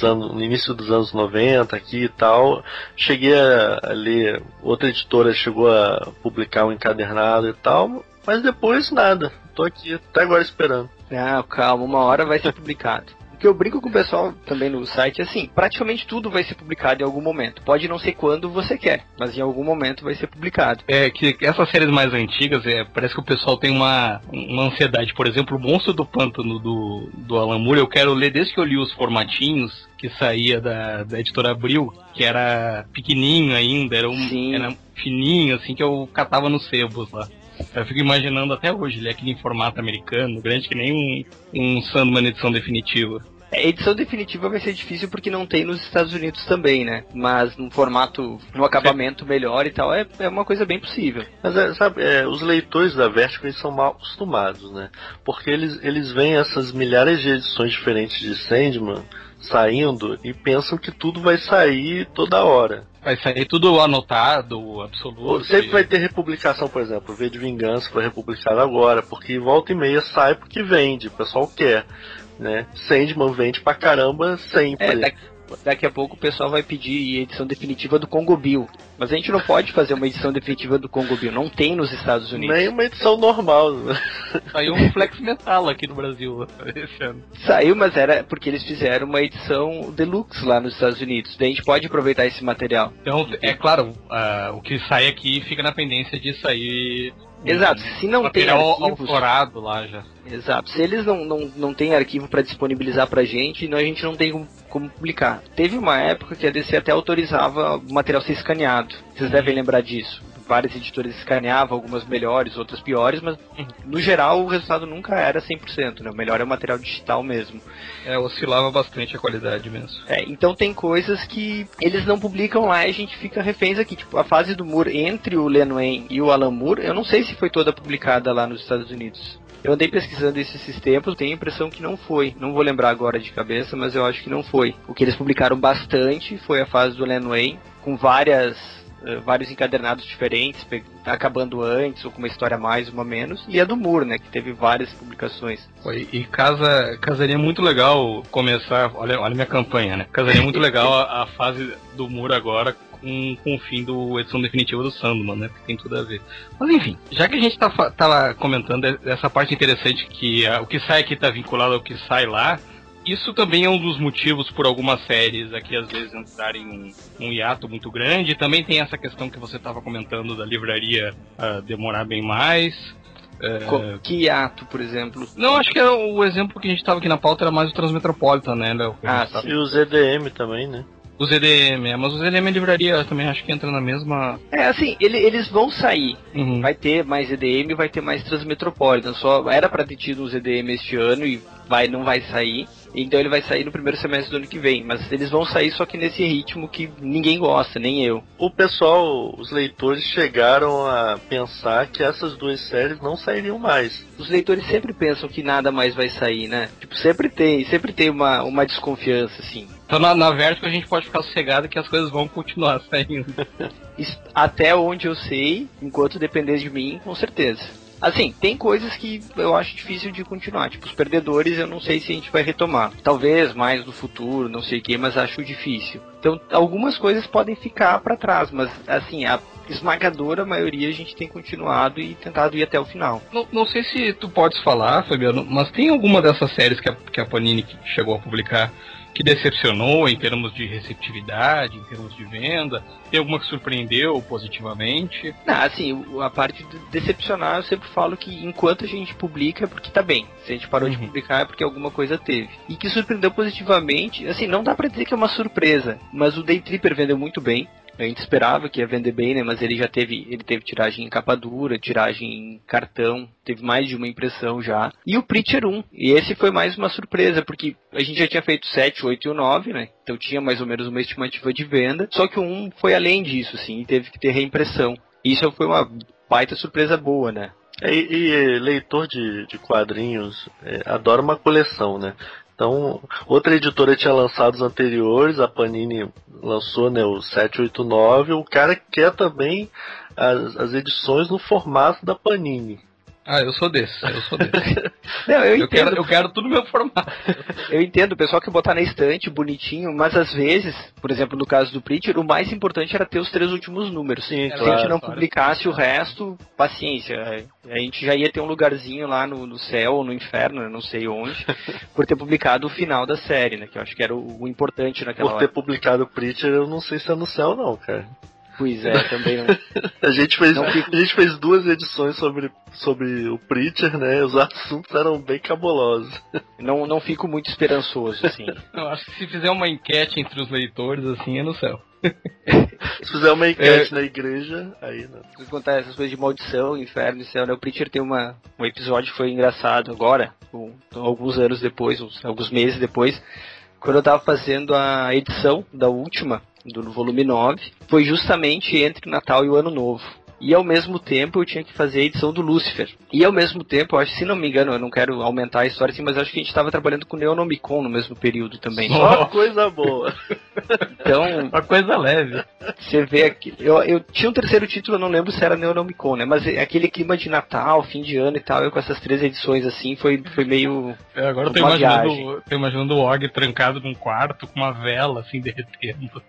anos- no início dos anos 90 aqui e tal. Cheguei a, ler, outra editora chegou a publicar um encadernado e tal, mas depois nada. Tô aqui até agora esperando. Não, calma, uma hora vai ser publicado. O que eu brinco com o pessoal também no site é assim, praticamente tudo vai ser publicado em algum momento. Pode não ser quando você quer, mas em algum momento vai ser publicado. É que essas séries mais antigas, é, parece que o pessoal tem uma, uma ansiedade. Por exemplo, o Monstro do Pântano do, do Alan Moore, eu quero ler desde que eu li os formatinhos que saía da, da editora Abril, que era pequenininho ainda, era, um, Sim. era fininho, assim, que eu catava nos sebos lá. Eu fico imaginando até hoje, ele é aquele em formato americano, grande que nem um, um Sandman edição definitiva. A edição definitiva vai ser difícil porque não tem nos Estados Unidos também, né? Mas num formato, num acabamento melhor e tal, é, é uma coisa bem possível. Mas é, sabe, é, os leitores da Vertigo eles são mal acostumados, né? Porque eles, eles veem essas milhares de edições diferentes de Sandman saindo e pensam que tudo vai sair toda hora. Vai sair tudo anotado, absoluto. Sempre vai ter republicação, por exemplo, V de Vingança foi republicado agora, porque volta e meia sai porque vende, o pessoal quer, né? Sandman vende pra caramba sempre. É, daqui, daqui a pouco o pessoal vai pedir edição definitiva do Congo Bill. Mas a gente não pode fazer uma edição definitiva do Congo Bill, não tem nos Estados Unidos. Nem uma edição normal. Saiu um Flex Metal aqui no Brasil esse ano. Saiu, mas era porque eles fizeram uma edição deluxe lá nos Estados Unidos. Daí a gente pode aproveitar esse material. Então, é claro, ah, o que sai aqui fica na pendência de sair. Um Exato, se não tem arquivos- autorado lá já. Exato. Se eles não, não, não têm arquivo para disponibilizar pra gente, não, a gente não tem como, como publicar. Teve uma época que a DC até autorizava o material ser escaneado. Vocês devem lembrar disso. Várias editoras escaneavam, algumas melhores, outras piores, mas no geral o resultado nunca era 100%, né? O melhor é o material digital mesmo. É, oscilava bastante a qualidade mesmo. É, então tem coisas que eles não publicam lá e a gente fica reféns aqui. Tipo, a fase do Moore entre o Len Wayne e o Alan Moore, eu não sei se foi toda publicada lá nos Estados Unidos. Eu andei pesquisando isso esses tempos, tenho a impressão que não foi. Não vou lembrar agora de cabeça, mas eu acho que não foi. O que eles publicaram bastante foi a fase do Len Wayne, com várias eh, vários encadernados diferentes, pe- acabando antes ou com uma história a mais, uma a menos, e a do Moore, né, que teve várias publicações. Foi, e casa, casaria muito legal começar. Olha, olha minha campanha, né? Casaria muito legal a, a fase do muro agora com, com o fim do edição definitiva do Sandman, né? Porque tem tudo a ver. Mas enfim, já que a gente tá, tava comentando essa parte interessante que ah, o que sai aqui tá vinculado ao que sai lá. Isso também é um dos motivos por algumas séries aqui às vezes entrarem um, um hiato muito grande. Também tem essa questão que você estava comentando da livraria ah, demorar bem mais. É, Que ato, por exemplo. não, acho que é o exemplo que a gente tava aqui na pauta era mais o Transmetropolitan, né, Léo? Ah, E o ZDM também, né? O ZDM, é, mas o ZDM é livraria também, acho que entra na mesma. É, assim, ele- eles vão sair. Uhum. Vai ter mais EDM, vai ter mais Transmetropolitan. Só era pra ter tido um ZDM este ano e vai, não vai sair. Então ele vai sair no primeiro semestre do ano que vem. Mas eles vão sair só que nesse ritmo que ninguém gosta, nem eu. O pessoal, os leitores chegaram a pensar que essas duas séries não sairiam mais. Os leitores sempre pensam que nada mais vai sair, né? Tipo, sempre tem, sempre tem uma, uma desconfiança, assim. Então na, na Vertigo a gente pode ficar sossegado que as coisas vão continuar saindo. Até onde eu sei, enquanto depender de mim, com certeza. Assim, tem coisas que eu acho difícil de continuar. Tipo, os perdedores eu não sei se a gente vai retomar. Talvez mais no futuro, não sei o que, mas acho difícil. Então, algumas coisas podem ficar pra trás, mas assim, a esmagadora maioria a gente tem continuado e tentado ir até o final. não, não sei se tu podes falar, Fabiano, mas tem alguma dessas séries que a, que a Panini chegou a publicar que decepcionou em termos de receptividade, em termos de venda? Tem alguma que surpreendeu positivamente? Não, assim, a parte de decepcionar eu sempre falo que enquanto a gente publica é porque tá bem. Se a gente parou uhum. de publicar é porque alguma coisa teve. E que surpreendeu positivamente, assim, não dá para dizer que é uma surpresa, mas o Day Tripper vendeu muito bem. A gente esperava que ia vender bem, né? Mas ele já teve, ele teve tiragem em capa dura, tiragem em cartão, teve mais de uma impressão já. E o Preacher 1, e esse foi mais uma surpresa, porque a gente já tinha feito 7, 8 e o 9, né? Então tinha mais ou menos uma estimativa de venda. Só que o 1 foi além disso, assim, e teve que ter reimpressão. Isso foi uma baita surpresa boa, né? É, e, e, leitor de, de quadrinhos é, adora uma coleção, né? Então, outra editora tinha lançado os anteriores, a Panini lançou né, o 789. O cara quer também as, as edições no formato da Panini. Ah, eu sou desse, eu sou desse. Não, eu, eu, quero, eu quero tudo no meu formato. eu entendo, o pessoal que botar na estante, bonitinho, mas às vezes, por exemplo, no caso do Preacher, o mais importante era ter os três últimos números. Sim, Se claro, a gente não claro. publicasse o resto, paciência. A gente já ia ter um lugarzinho lá no, no céu ou no inferno, não sei onde, por ter publicado o final da série, né? Que eu acho que era o, o importante naquela Por hora. ter publicado o Preacher, eu não sei se é no céu não, cara. Pois é, também não. a, gente fez, a gente fez duas edições sobre, sobre o Preacher, né? Os assuntos eram bem cabulosos. Não, não fico muito esperançoso, assim. Eu acho que se fizer uma enquete entre os leitores, assim, é no céu. se fizer uma enquete é... na igreja, aí não. Se contar essas coisas de maldição, inferno e céu, né? O Preacher tem uma, um episódio que foi engraçado agora, um, alguns anos depois, uns, alguns meses depois, quando eu tava fazendo a edição da última, do volume 9, foi justamente entre o Natal e o Ano Novo e ao mesmo tempo eu tinha que fazer a edição do Lucifer. E ao mesmo tempo, eu acho, se não me engano, eu não quero aumentar a história assim, mas acho que a gente estava trabalhando com o Neonomicon no mesmo período também. Só coisa boa. Então. Uma coisa leve. Você vê aqui. Eu, eu tinha um terceiro título, eu não lembro se era Neonomicon, né? Mas aquele clima de Natal, fim de ano e tal, eu com essas três edições assim, foi, foi meio. É, agora eu tô imaginando, tô imaginando o Og trancado num quarto com uma vela assim derretendo.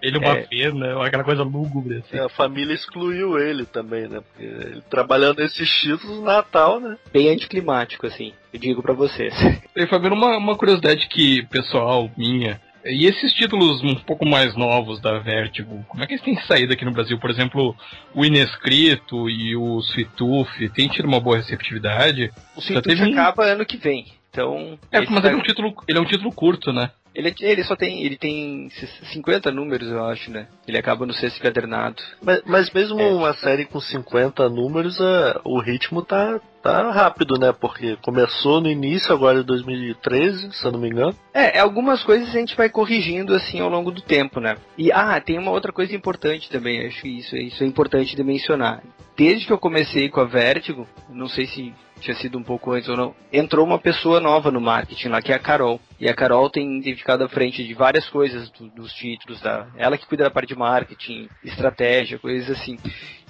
Ele uma é. pena, aquela coisa lúgubre assim. É, a família excluiu ele ele também, né? Porque ele trabalhando nesses títulos Natal, né? Bem anticlimático, assim, eu digo para vocês. E Fabiano, uma, uma curiosidade que pessoal minha. E esses títulos um pouco mais novos da Vertigo, como é que eles têm saído aqui no Brasil? Por exemplo, o Inescrito e o Sweet Tooth, tem tido uma boa receptividade? O Sweet Tooth um... acaba ano que vem. Então. É, mas vai... ele, é um título, ele é um título curto, né? Ele, ele só tem. Ele tem 50 números, eu acho, né? Ele acaba no sexto encadernado. Mas, mas mesmo é. uma série com 50 números, é, o ritmo tá, tá rápido, né? Porque começou no início agora de 2013, se eu não me engano. É, algumas coisas a gente vai corrigindo assim ao longo do tempo, né? E ah, tem uma outra coisa importante também, acho que isso, isso é importante de mencionar. Desde que eu comecei com a Vertigo, não sei se tinha sido um pouco antes ou não, entrou uma pessoa nova no marketing lá, que é a Carol. E a Carol tem ficado à frente de várias coisas do, dos títulos, da, ela que cuida da parte de marketing, estratégia, coisas assim.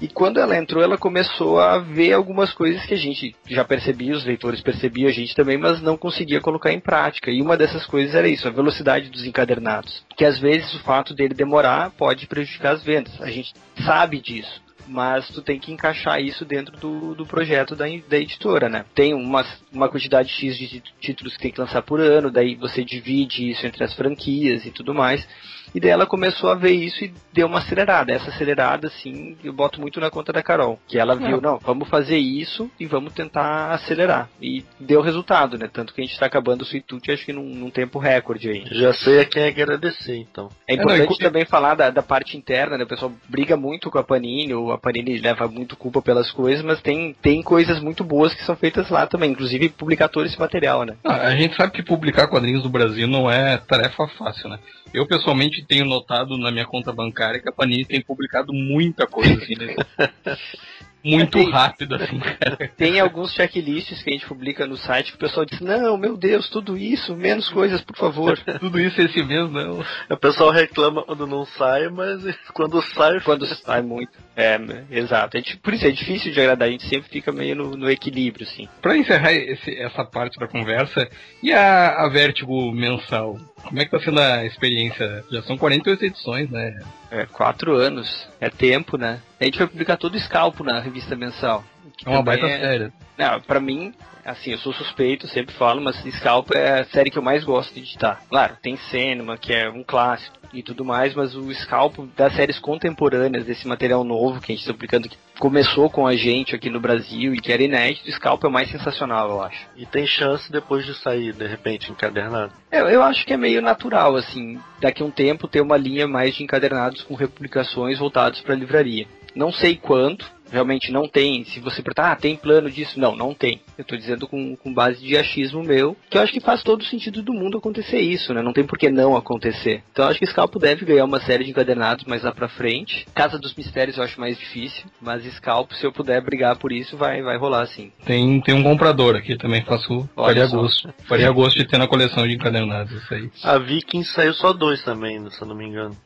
E quando ela entrou, ela começou a ver algumas coisas que a gente já percebia, os leitores percebiam, a gente também, mas não conseguia colocar em prática. E uma dessas coisas era isso, a velocidade dos encadernados. Que às vezes o fato dele demorar pode prejudicar as vendas. A gente sabe disso mas tu tem que encaixar isso dentro do, do projeto da, da editora, né? Tem uma, uma quantidade X de títulos que tem que lançar por ano, daí você divide isso entre as franquias e tudo mais. E daí ela começou a ver isso e deu uma acelerada. Essa acelerada, assim, eu boto muito na conta da Carol. Que ela viu, não, vamos fazer isso e vamos tentar acelerar. E deu resultado, né? Tanto que a gente está acabando o Suitute, acho que num, num, tempo recorde aí. Já sei a quem agradecer, então. É importante é, não, também falar da, da, parte interna, né? O pessoal briga muito com a Panini, ou a Panini leva muito culpa pelas coisas, mas tem, tem coisas muito boas que são feitas lá também, inclusive publicar todo esse material, né? Ah, a gente sabe que publicar quadrinhos no Brasil não é tarefa fácil, né? Eu pessoalmente tenho notado na minha conta bancária que a Panini tem publicado muita coisa assim, né? muito tem, rápido, assim, cara. Tem alguns checklists que a gente publica no site que o pessoal diz, não, meu Deus, tudo isso, menos coisas, por favor. tudo isso é esse mesmo, não. O pessoal reclama quando não sai, mas quando sai... Quando sai muito. É, exato. É, por isso é difícil de agradar, a gente sempre fica meio no, no equilíbrio, assim. Pra encerrar esse, essa parte da conversa, e a, a Vertigo mensal? Como é que tá sendo a experiência? Já são 48 edições, né? É, quatro anos. É tempo, né? A gente vai publicar todo o escalpo na revista mensal. É uma baita é... série. Não, pra mim, assim, eu sou suspeito, sempre falo, mas Scalp é a série que eu mais gosto de editar. Claro, tem Cinema, que é um clássico e tudo mais, mas o Scalp das séries contemporâneas, desse material novo que a gente está publicando, que começou com a gente aqui no Brasil e que era inédito, o Scalp é o mais sensacional, eu acho. E tem chance depois de sair, de repente, encadernado. Eu, eu acho que é meio natural, assim, daqui a um tempo ter uma linha mais de encadernados com republicações voltados para livraria. Não sei quanto, realmente não tem. Se você perguntar, ah, tem plano disso? Não, não tem. Eu estou dizendo com, com base de achismo meu, que eu acho que faz todo o sentido do mundo acontecer isso, né? Não tem por que não acontecer. Então eu acho que Scalpo deve ganhar uma série de encadernados mais lá pra frente. Casa dos Mistérios eu acho mais difícil, mas Scalpo, se eu puder brigar por isso, vai, vai rolar sim. Tem, tem um comprador aqui também, faço. Faria só. gosto. Faria gosto de ter na coleção de encadernados isso aí. A Viking saiu só dois também, se eu não me engano.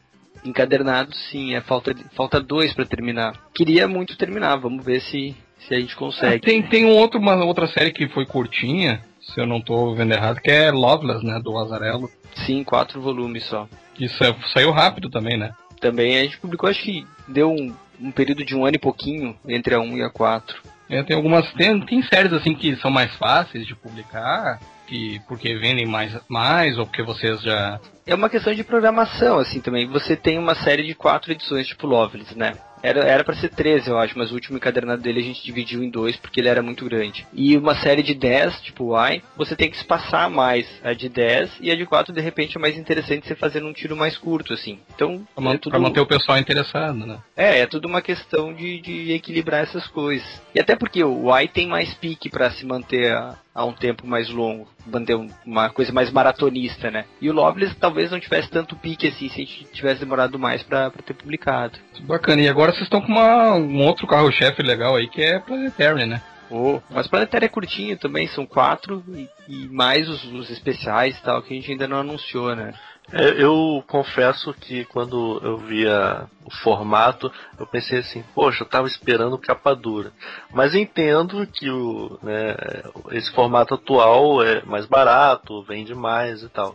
Encadernados sim, é falta, falta dois pra terminar. Queria muito terminar, vamos ver se, se a gente Ah, consegue. tem tem um outro, uma outra série que foi curtinha, se eu não tô vendo errado, que é Loveless, né? Do Azarello. Sim, quatro volumes só. Que sa- saiu rápido também, né? Também a gente publicou, acho que deu um, um período de um ano e pouquinho entre a 1 e a 4. É, tem algumas. Tem, tem séries assim que são mais fáceis de publicar, que porque vendem mais, mais ou porque vocês já. É uma questão de programação, assim, também. Você tem uma série de quatro edições, tipo Loveless, né? Era, era pra ser 13, eu acho, mas o último encadernado dele a gente dividiu em dois porque ele era muito grande. E uma série de 10, tipo Y, você tem que espaçar mais a de 10 e a de 4 de repente é mais interessante você fazer num tiro mais curto, assim. Então, Pra, é tudo... pra manter o pessoal interessado, né? É, é tudo uma questão de, de equilibrar essas coisas. E até porque o Y tem mais pique pra se manter a, a um tempo mais longo, manter um- uma coisa mais maratonista, né? E o Loveless talvez não tivesse tanto pique assim se a gente tivesse demorado mais pra, pra ter publicado. Bacana. E agora vocês estão com uma, um outro carro-chefe legal aí que é Planetary, né? Oh, mas Planetário é curtinho também, são quatro e, e mais os, os especiais e tal que a gente ainda não anunciou, né? É, eu confesso que quando eu via o formato, eu pensei assim, poxa, eu tava esperando capa dura. Mas entendo que o, né, esse formato atual é mais barato, vende mais e tal.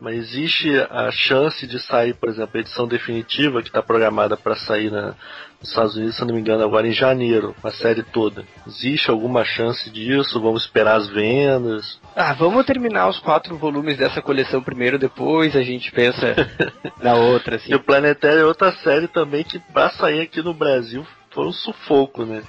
Mas existe a chance de sair, por exemplo, a edição definitiva que está programada para sair na, nos Estados Unidos, se não me engano, agora em janeiro, a série toda. Existe alguma chance disso? Vamos esperar as vendas? Ah, vamos terminar os quatro volumes dessa coleção primeiro, depois a gente pensa na outra, assim. E o Planetário é outra série também que pra sair aqui no Brasil foi um sufoco, né?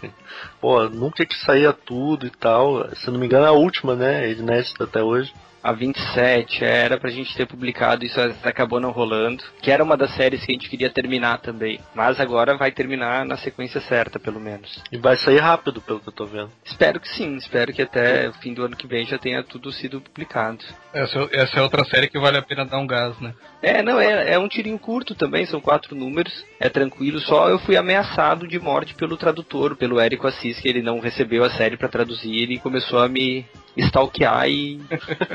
Pô, nunca que saía tudo e tal. Se não me engano, a última, né? É inédita até hoje. A 27 era pra gente ter publicado, isso acabou não rolando. Que era uma das séries que a gente queria terminar também. Mas agora vai terminar na sequência certa, pelo menos. E vai sair rápido, pelo que eu tô vendo. Espero que sim, espero que até o fim do ano que vem já tenha tudo sido publicado. Essa, essa é outra série que vale a pena dar um gás, né? É, não, é, é um tirinho curto também, são quatro números, é tranquilo, só eu fui ameaçado de morte pelo tradutor, pelo Érico Assis, que ele não recebeu a série pra traduzir e começou a me stalkear e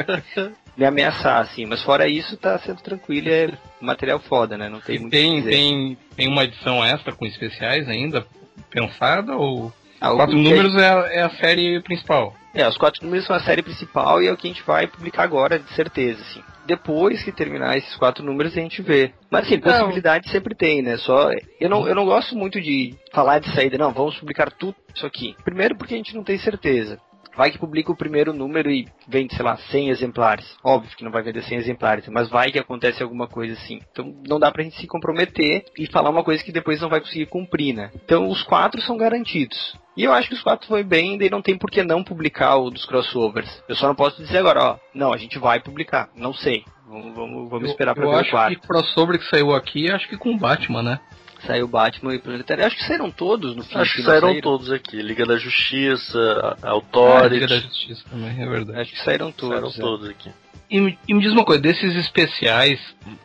me ameaçar, assim. Mas fora isso, tá sendo tranquilo, é material foda, né? Não tem muito Tem, dizer. tem, tem uma edição extra com especiais ainda pensada ou. Ah, Quatro que números é a, é a série principal. É, os quatro números são a série principal e é o que a gente vai publicar agora, de certeza, assim. Depois que terminar esses quatro números, a gente vê. Mas, assim, possibilidade sempre tem, né? Só, eu não, eu não gosto muito de falar de saída, não, vamos publicar tudo isso aqui. Primeiro porque a gente não tem certeza. Vai que publica o primeiro número e vende, sei lá, 100 exemplares. Óbvio que não vai vender 100 exemplares, mas vai que acontece alguma coisa assim. Então não dá pra gente se comprometer e falar uma coisa que depois não vai conseguir cumprir, né? Então os quatro são garantidos. E eu acho que os quatro foi bem, daí não tem por que não publicar o dos crossovers. Eu só não posso dizer agora, ó, não, a gente vai publicar. Não sei. Vamos, vamos, vamos esperar pra eu ver o acho quarto. que crossover que saiu aqui, acho que com o Batman, né? Saiu Batman e Planetário. Acho que saíram todos no fim. Acho que não saíram todos aqui. Liga da Justiça, a- a Ah. Liga da Justiça também, é verdade. Acho que saíram saíram todos. é. todos aqui. E, me- e me diz uma coisa, desses especiais,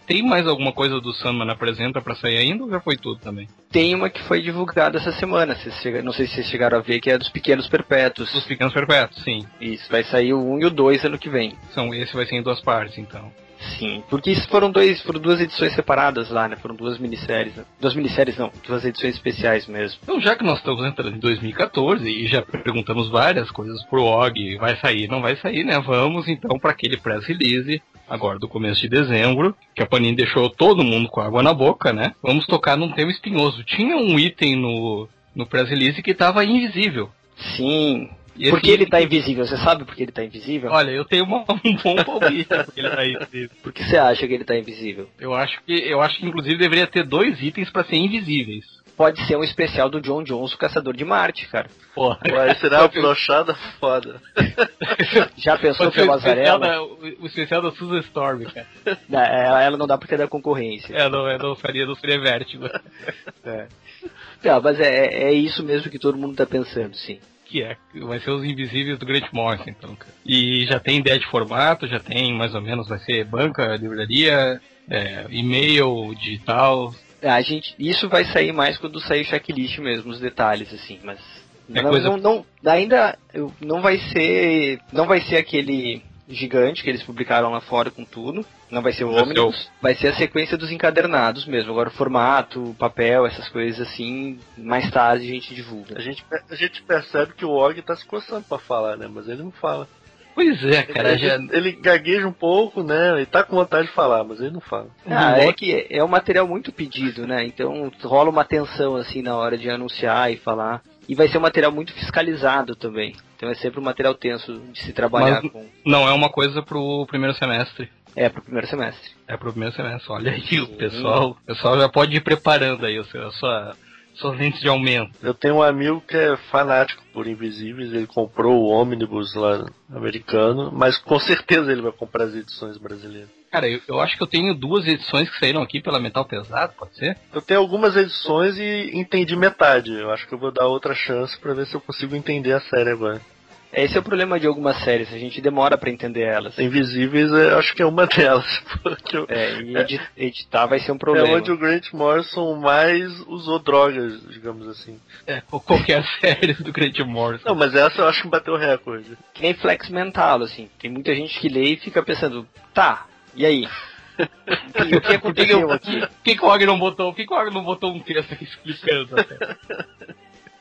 tem mais alguma coisa do Sandman apresenta pra sair ainda ou já foi tudo também? Tem uma que foi divulgada essa semana. Vocês chega- Não sei se vocês chegaram a ver, que é dos Pequenos Perpétuos. Os Pequenos Perpétuos, sim. Isso, vai sair o 1 e o 2 ano que vem. São, esse vai ser em duas partes, então. Sim, porque isso foram dois, foram duas edições separadas lá, né? Foram duas minisséries. né? Duas minisséries não, duas edições especiais mesmo. Então, já que nós estamos entrando em 2014 e já perguntamos várias coisas pro Og, vai sair, não vai sair, né? Vamos então para aquele press release, agora do começo de dezembro, que a Panini deixou todo mundo com água na boca, né? Vamos tocar num tema espinhoso. Tinha um item no, no press release que estava invisível. Sim, E Por que ele tá invisível? Você sabe por que ele tá invisível? Olha, eu tenho uma- um bom palpite porque ele tá invisível. Por que você acha que ele tá invisível? Eu acho que eu acho que inclusive deveria ter dois itens pra ser invisíveis. Pode ser um especial do John Jones, o Caçador de Marte, cara. Porra. Aí será uma brochada foda. Já pensou ser pela o especial, Azarela? da, o especial da Susan Storm, cara. Não, Ela ela não dá porque é da concorrência. É, não, é, não faria, não seria vértigo. Não, mas é, é isso mesmo que todo mundo tá pensando, sim. Que é, vai ser os invisíveis do Grant Morrison, então, cara. E já tem ideia de formato, já tem mais ou menos, vai ser banca, livraria, é, e-mail, digital. A gente, isso vai sair mais quando sair o checklist mesmo, os detalhes, assim, mas. É não, coisa- não, não- ainda não vai ser. Não vai ser aquele gigante que eles publicaram lá fora com tudo. Não vai ser o Vai ser Omnibus. Vai ser a sequência dos encadernados mesmo. Agora o formato, papel, essas coisas assim, mais tarde a gente divulga. A gente, a gente percebe que o Og tá se coçando pra falar, né? Mas ele não fala. Pois é, cara, ele, já, ele gagueja um pouco, né? Ele tá com vontade de falar, mas ele não fala. Ah, é que é um material muito pedido, né? Então rola uma tensão assim na hora de anunciar e falar. E vai ser um material muito fiscalizado também. Então é sempre um material tenso de se trabalhar Mas- com. não é uma coisa pro primeiro semestre. É, pro primeiro semestre. É pro primeiro semestre. Olha aí, o pessoal, o pessoal já pode ir preparando aí a sua, suas lentes de aumento. Eu tenho um amigo que é fanático por Invisíveis, ele comprou o ônibus lá americano, mas com certeza ele vai comprar as edições brasileiras. Cara, eu, eu acho que eu tenho duas edições que saíram aqui pela Metal Pesado, pode ser? Eu tenho algumas edições e entendi metade. Eu acho que eu vou dar outra chance pra ver se eu consigo entender a série agora. Esse é o problema de algumas séries, a gente demora pra entender elas. Invisíveis, eu acho que é uma delas. Porque eu- É, e edi- editar vai ser um é problema. onde o Grant Morrison mais usou drogas, digamos assim. É, ou qualquer série do Grant Morrison. Não, mas essa eu acho que bateu recorde. Que nem flex mental, assim. Tem muita gente que lê e fica pensando, tá, e aí? E o que Por que, que, aconteceu eu- aqui? por que, que o Og não botou? Por que, que o Og não botou um texto aqui explicando? até?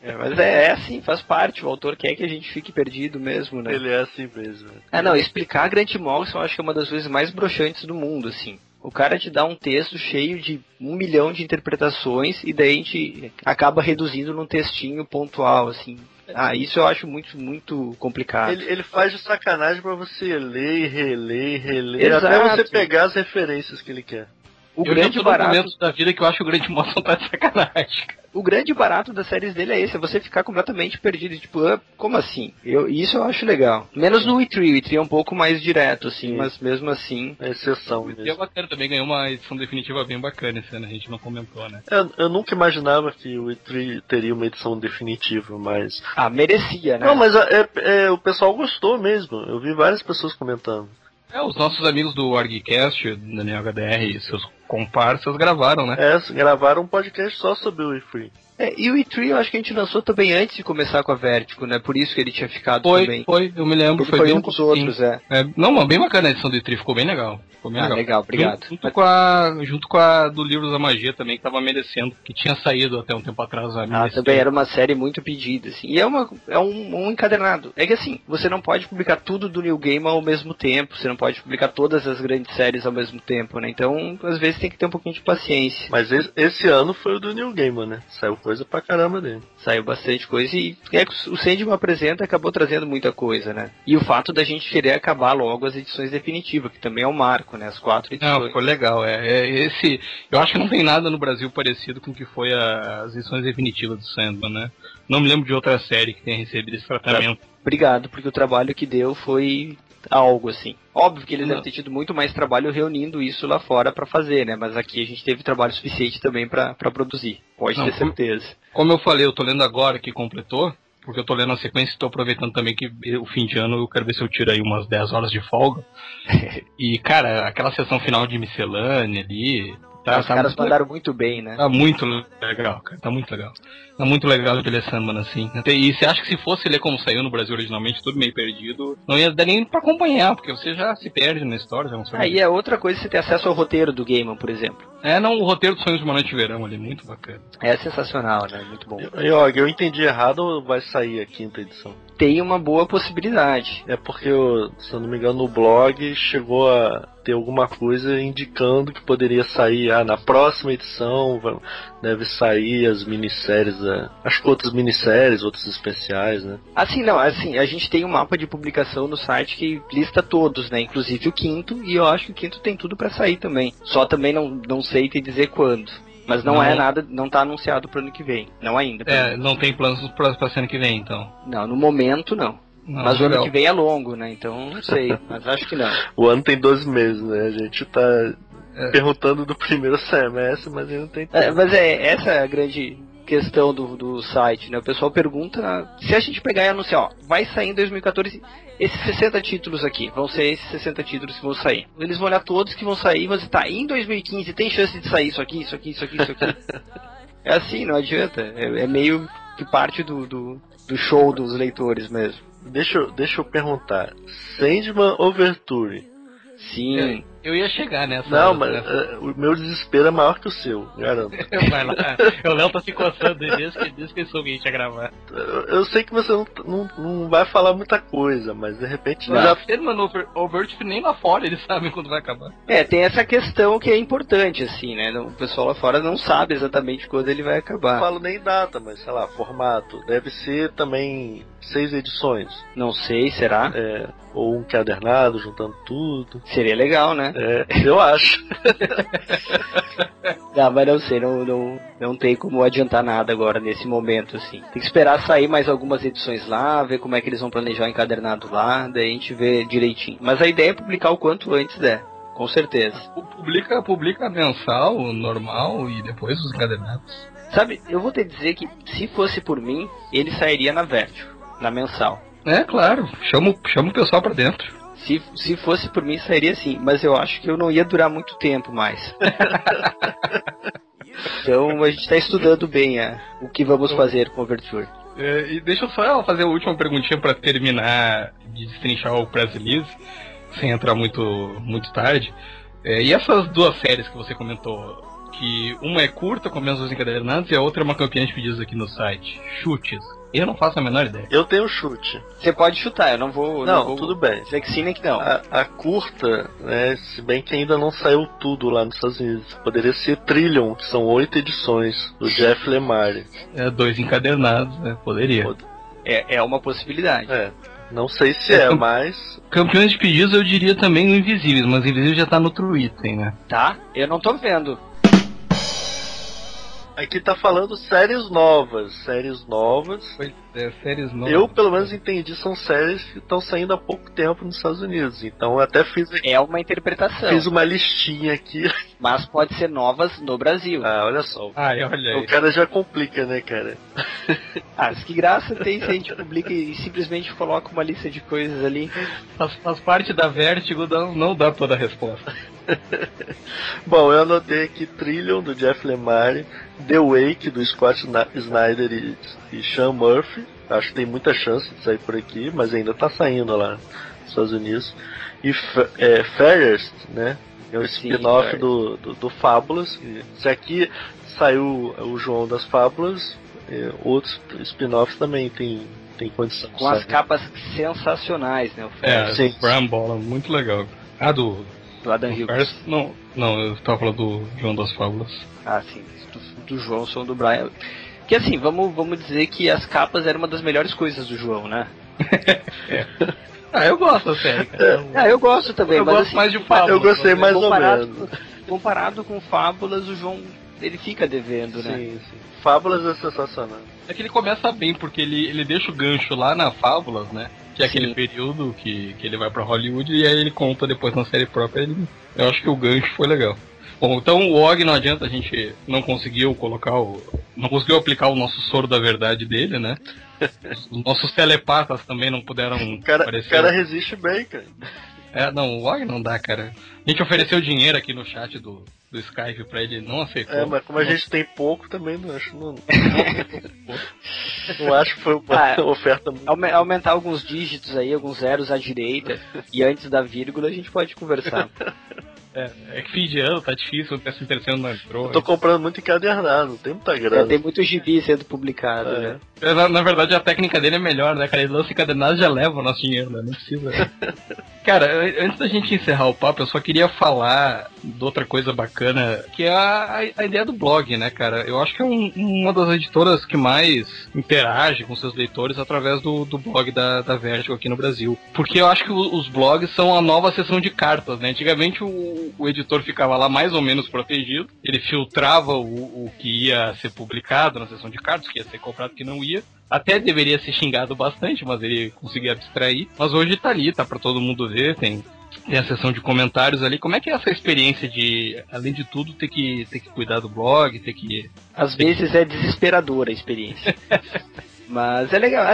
É, mas é, é assim, faz parte. O autor quer que a gente fique perdido mesmo, né? Ele é assim mesmo. Ah, não, explicar Grant Morrison eu acho que é uma das coisas mais broxantes do mundo, assim. O cara te dá um texto cheio de um milhão de interpretações e daí a gente acaba reduzindo num textinho pontual, assim. Ah, isso eu acho muito, muito complicado. Ele, ele faz de sacanagem pra você ler e reler e reler, Exato. até você pegar as referências que ele quer. O eu grande barato da vida que eu acho que o Grant Morrison tá de sacanagem. O grande barato das séries dele é esse, é você ficar completamente perdido, tipo, ah, como assim? Eu, isso eu acho legal. Menos no E3, o E3 é um pouco mais direto, assim, Sim. mas mesmo assim. É exceção E é bacana também, ganhou uma edição definitiva bem bacana esse ano, a gente não comentou, né? Eu, eu nunca imaginava que o E3 teria uma edição definitiva, mas. Ah, merecia, né? Não, mas é, é- o pessoal gostou mesmo. Eu vi várias pessoas comentando. É, os nossos amigos do ArgCast, Daniel HDR e seus comparsas gravaram, né? É, gravaram um podcast só sobre o E3. É, e o E3 eu acho que a gente lançou também antes de começar com a Vertigo, né? Por isso que ele tinha ficado Foi, também. foi, eu me lembro, foi, foi, bem um dos sim. outros, é. É, não, mas bem bacana a edição do E3, ficou bem legal. Ficou bem Ah, legal. legal, obrigado. Junto, junto com a, junto com a do Livros da Magia também, que tava merecendo, que tinha saído até um tempo atrás a Ah, também era uma série muito pedida, assim. E é, uma, é um, um encadernado. É que assim, você não pode publicar tudo do New Game ao mesmo tempo, você não pode publicar todas as grandes séries ao mesmo tempo, né? Então, às vezes tem que ter um pouquinho de paciência. Mas esse, esse ano foi o do New Gamer, né? Saiu coisa pra caramba dele. Saiu bastante coisa e é que o Sandman apresenta acabou trazendo muita coisa, né? E o fato da gente querer acabar logo as edições definitivas, que também é um marco, né? As quatro edições. Não, ficou legal. É, é esse, eu acho que não tem nada no Brasil parecido com o que foi a- as edições definitivas do Sandman, né? Não me lembro de outra série que tenha recebido esse tratamento. Obrigado, porque o trabalho que deu foi algo assim. Óbvio que eles devem ter tido muito mais trabalho reunindo isso lá fora pra fazer, né? Mas aqui a gente teve trabalho suficiente também pra pra produzir. Pode Não, ter como- certeza. Como eu falei, eu tô lendo agora que completou, porque eu tô lendo a sequência e tô aproveitando também que o fim de ano eu quero ver se eu tiro aí umas 10 horas de folga. e, cara, aquela sessão final de miscelânea ali. Tá, Os tá caras mandaram muito bem, né? Tá muito legal, cara. Tá muito legal. Tá muito legal de ler Sandman assim. E você acha que se fosse ler como saiu no Brasil originalmente, tudo meio perdido, não ia dar nem pra acompanhar, porque você já se perde na história, já não sabe. Aí é outra coisa você ter acesso ao roteiro do Gaiman, por exemplo. É, não, o roteiro dos Sonhos de uma Noite de Verão ali, muito bacana. É sensacional, né? Muito bom. E, ó, eu entendi errado ou vai sair a quinta edição? Tem uma boa possibilidade. É porque, eu, se eu não me engano, no blog chegou a, ter alguma coisa indicando que poderia sair ah, na próxima edição deve sair as minisséries, acho que outras minisséries, outros especiais, né? Assim, não, assim, a gente tem um mapa de publicação no site que lista todos, né? Inclusive o quinto, e eu acho que o quinto tem tudo pra sair também. Só também não, não sei te dizer quando. Mas não, Não. é nada, não tá anunciado pro ano que vem. Não ainda. É, não tem planos pra, pra ano que vem, então. Não, no momento não. Não, mas o ano legal. que vem é longo, né? Então não sei. mas acho que não. O ano tem 12 meses, né? A gente tá É. perguntando do primeiro semestre, mas ainda não tem É, tempo. mas é essa é a grande questão do, do site, né? O pessoal pergunta se a gente pegar e anunciar, ó, vai sair em 2014 esses 60 títulos aqui, vão ser esses 60 títulos que vão sair. Eles vão olhar todos que vão sair, mas tá, em 2015 tem chance de sair isso aqui, isso aqui, isso aqui, isso aqui. é assim, não adianta. É, é meio que parte do, do, do show dos leitores mesmo. Deixa, eu- deixa eu perguntar. Sandman Overture. Sim. Eu ia chegar nessa. Não, mas nessa- é, o meu desespero é maior que o seu, garanto. Vai lá. O Léo tá se coçando desde que, desde que ele soube que a gente ia gravar. Eu, eu sei que você não, não, não vai falar muita coisa, mas de repente Não, já mano, Overt nem lá fora eles sabem quando vai acabar. É, tem essa questão que é importante, assim, né? O pessoal lá fora não sabe exatamente quando ele vai não acabar. falo nem data, mas sei lá, formato. Deve ser também seis edições. Não sei, será? É, ou um cadernado, juntando tudo. Seria legal, né? É, eu acho. Não, mas não sei, não, não, não tem como adiantar nada agora nesse momento, assim. Tem que esperar sair mais algumas edições lá, ver como é que eles vão planejar o encadernado lá, daí a gente vê direitinho. Mas a ideia é publicar o quanto antes der, com certeza. Pu- Publica, publica mensal, normal e depois os encadernados. Sabe, eu vou te dizer que se fosse por mim, ele sairia na Vertigo, na mensal. É, claro. Chama, o- chama o pessoal pra dentro. Se, se fosse por mim, sairia sim, mas eu acho que eu não ia durar muito tempo mais. então a gente está estudando bem a, o que vamos fazer com o Overture. É, e deixa eu só fazer a última perguntinha pra terminar de destrinchar o press release, sem entrar muito, muito tarde. É, e essas duas séries que você comentou, que uma é curta, com menos dois encadernados, e a outra é uma campeã de pedidos aqui no site. Chutes. Eu não faço a menor ideia. Eu tenho chute. Você pode chutar, eu não vou. Não, vou tudo bem. dizer que sim nem que não. A, a curta, né, se bem que ainda não saiu tudo lá nos Estados Unidos, poderia ser Trillion, que são oito edições, do Jeff Lemire. É, dois encadernados, né? Poderia. É, é uma possibilidade. É, não sei se é, mas Campeões de pedidos eu diria também o Invisíveis, mas o Invisível já tá no outro item, né? Tá? Eu não tô vendo. Aqui tá falando séries novas, séries novas. Pois é, séries novas. Eu, pelo menos, entendi, são séries que estão saindo há pouco tempo nos Estados Unidos. Então, eu até fiz, É uma interpretação. fiz uma listinha aqui. Mas pode ser novas no Brasil. Ah, olha só. Ai, olha O aí. cara já complica, né, cara? Ah, mas que graça tem se a gente publica e simplesmente coloca uma lista de coisas ali. Faz, faz parte da Vertigo, não, não dá toda a resposta. Bom, eu anotei aqui Trillion, do Jeff Lemire, The Wake, do Scott Snyder e, e Sean Murphy. Acho que tem muita chance de sair por aqui, mas ainda tá saindo lá nos Estados Unidos. E é, Fairest, né? É o Sim, spin-off do, do, do Fábulas. E Se aqui saiu o João das Fábulas, é, outros spin-offs também tem, tem condição. Com as sabe? capas sensacionais, né? O É, Ferris, sim. do Bram Bola, muito legal. Ah, do. Do Adam Hughes. Não, não, eu tava falando do João das Fábulas. Ah, sim. Do, do João são do Brian. Que assim, vamos, vamos dizer que as capas eram uma das melhores coisas do João, né? Ah, eu gosto da série, cara. Ah, eu gosto também, Eu mas gosto assim, mais de Fábulas. Eu gostei mas- mais ou comparado, menos. comparado com Fábulas, o João ele fica devendo, né? Sim, sim. Fábulas é sensacional. É que ele começa bem, porque ele, ele deixa o gancho lá na Fábulas, né? Que é aquele Sim. período que, que ele vai pra Hollywood e aí ele conta depois na série própria. Ele, eu acho que o gancho foi legal. Bom, então o Og não adianta, a gente não conseguiu colocar o. Não conseguiu aplicar o nosso soro da verdade dele, né? Os nossos telepatas também não puderam O cara, o aparecer. cara resiste bem, cara. É, não, o Og não dá, cara. A gente ofereceu dinheiro aqui no chat do, do Skype pra ele, não aceitou. É, mas como a gente tem pouco também, não acho. Não, não acho que foi uma Ah, oferta muito. Aume- Aumentar alguns dígitos aí, alguns zeros à direita, e antes da vírgula a gente pode conversar. É, é que fim de ano tá difícil, o décimo terceiro não entrou. Eu tô comprando muito encadernado, tem muita É, grana. tem muito gibi sendo publicado, É. né? É, Na, na verdade, a técnica dele é melhor, né, cara? Ele lança encadernado e já leva o nosso dinheiro, né? Não precisa. cara, an- antes da gente encerrar o papo, eu só queria falar de outra coisa bacana, que é a, a ideia do blog, né, cara? Eu acho que é um- uma das editoras que mais interage com seus leitores através do, do blog da, da Vertigo aqui no Brasil. Porque eu acho que o- os blogs são a nova seção de cartas, né? Antigamente o, o editor ficava lá mais ou menos protegido, ele filtrava o, o que ia ser publicado na seção de cartas, o que ia ser comprado, o que não ia. Até deveria ser xingado bastante, mas ele conseguia abstrair. Mas hoje tá ali, tá pra todo mundo ver, tem, tem a seção de comentários ali. Como é que é essa experiência de, além de tudo, ter que, ter que cuidar do blog, ter que. Às vezes é desesperadora a experiência. Mas é legal.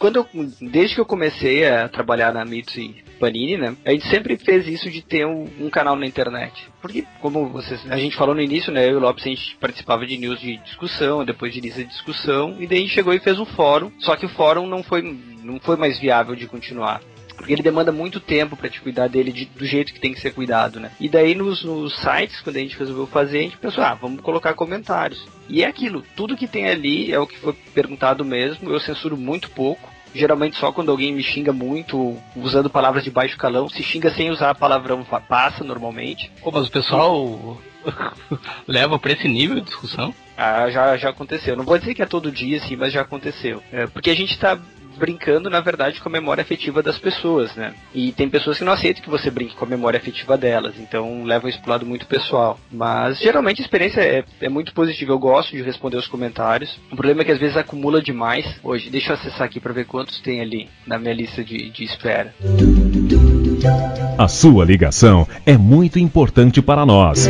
Quando eu, desde que eu comecei a trabalhar na Mitsu e Panini, né? A gente sempre fez isso de ter um, um canal na internet. Porque, como vocês, a gente falou no início, né? Eu e o Lopes a gente participava de news de discussão, depois de lista de discussão, e daí a gente chegou e fez um fórum. Só que o fórum não foi, não foi mais viável de continuar. Porque ele demanda muito tempo pra te cuidar dele de- do jeito que tem que ser cuidado, né? E daí nos, nos sites, quando a gente resolveu fazer, a gente pensou, ah, vamos colocar comentários. E é aquilo, tudo que tem ali é o que foi perguntado mesmo, eu censuro muito pouco. Geralmente só quando alguém me xinga muito, usando palavras de baixo calão, se xinga sem usar palavrão, passa normalmente. Pô, mas o pessoal leva pra esse nível de discussão? Ah, já, já aconteceu. Não vou dizer que é todo dia, assim, mas já aconteceu. É, porque a gente tá brincando, na verdade, com a memória afetiva das pessoas, né? E tem pessoas que não aceitam que você brinque com a memória afetiva delas, então levam isso pro lado muito pessoal. Mas geralmente a experiência é, é muito positiva. Eu gosto de responder os comentários. O problema é que às vezes acumula demais. Hoje, deixa eu acessar aqui pra ver quantos tem ali na minha lista de, de espera. A sua ligação é muito importante para nós.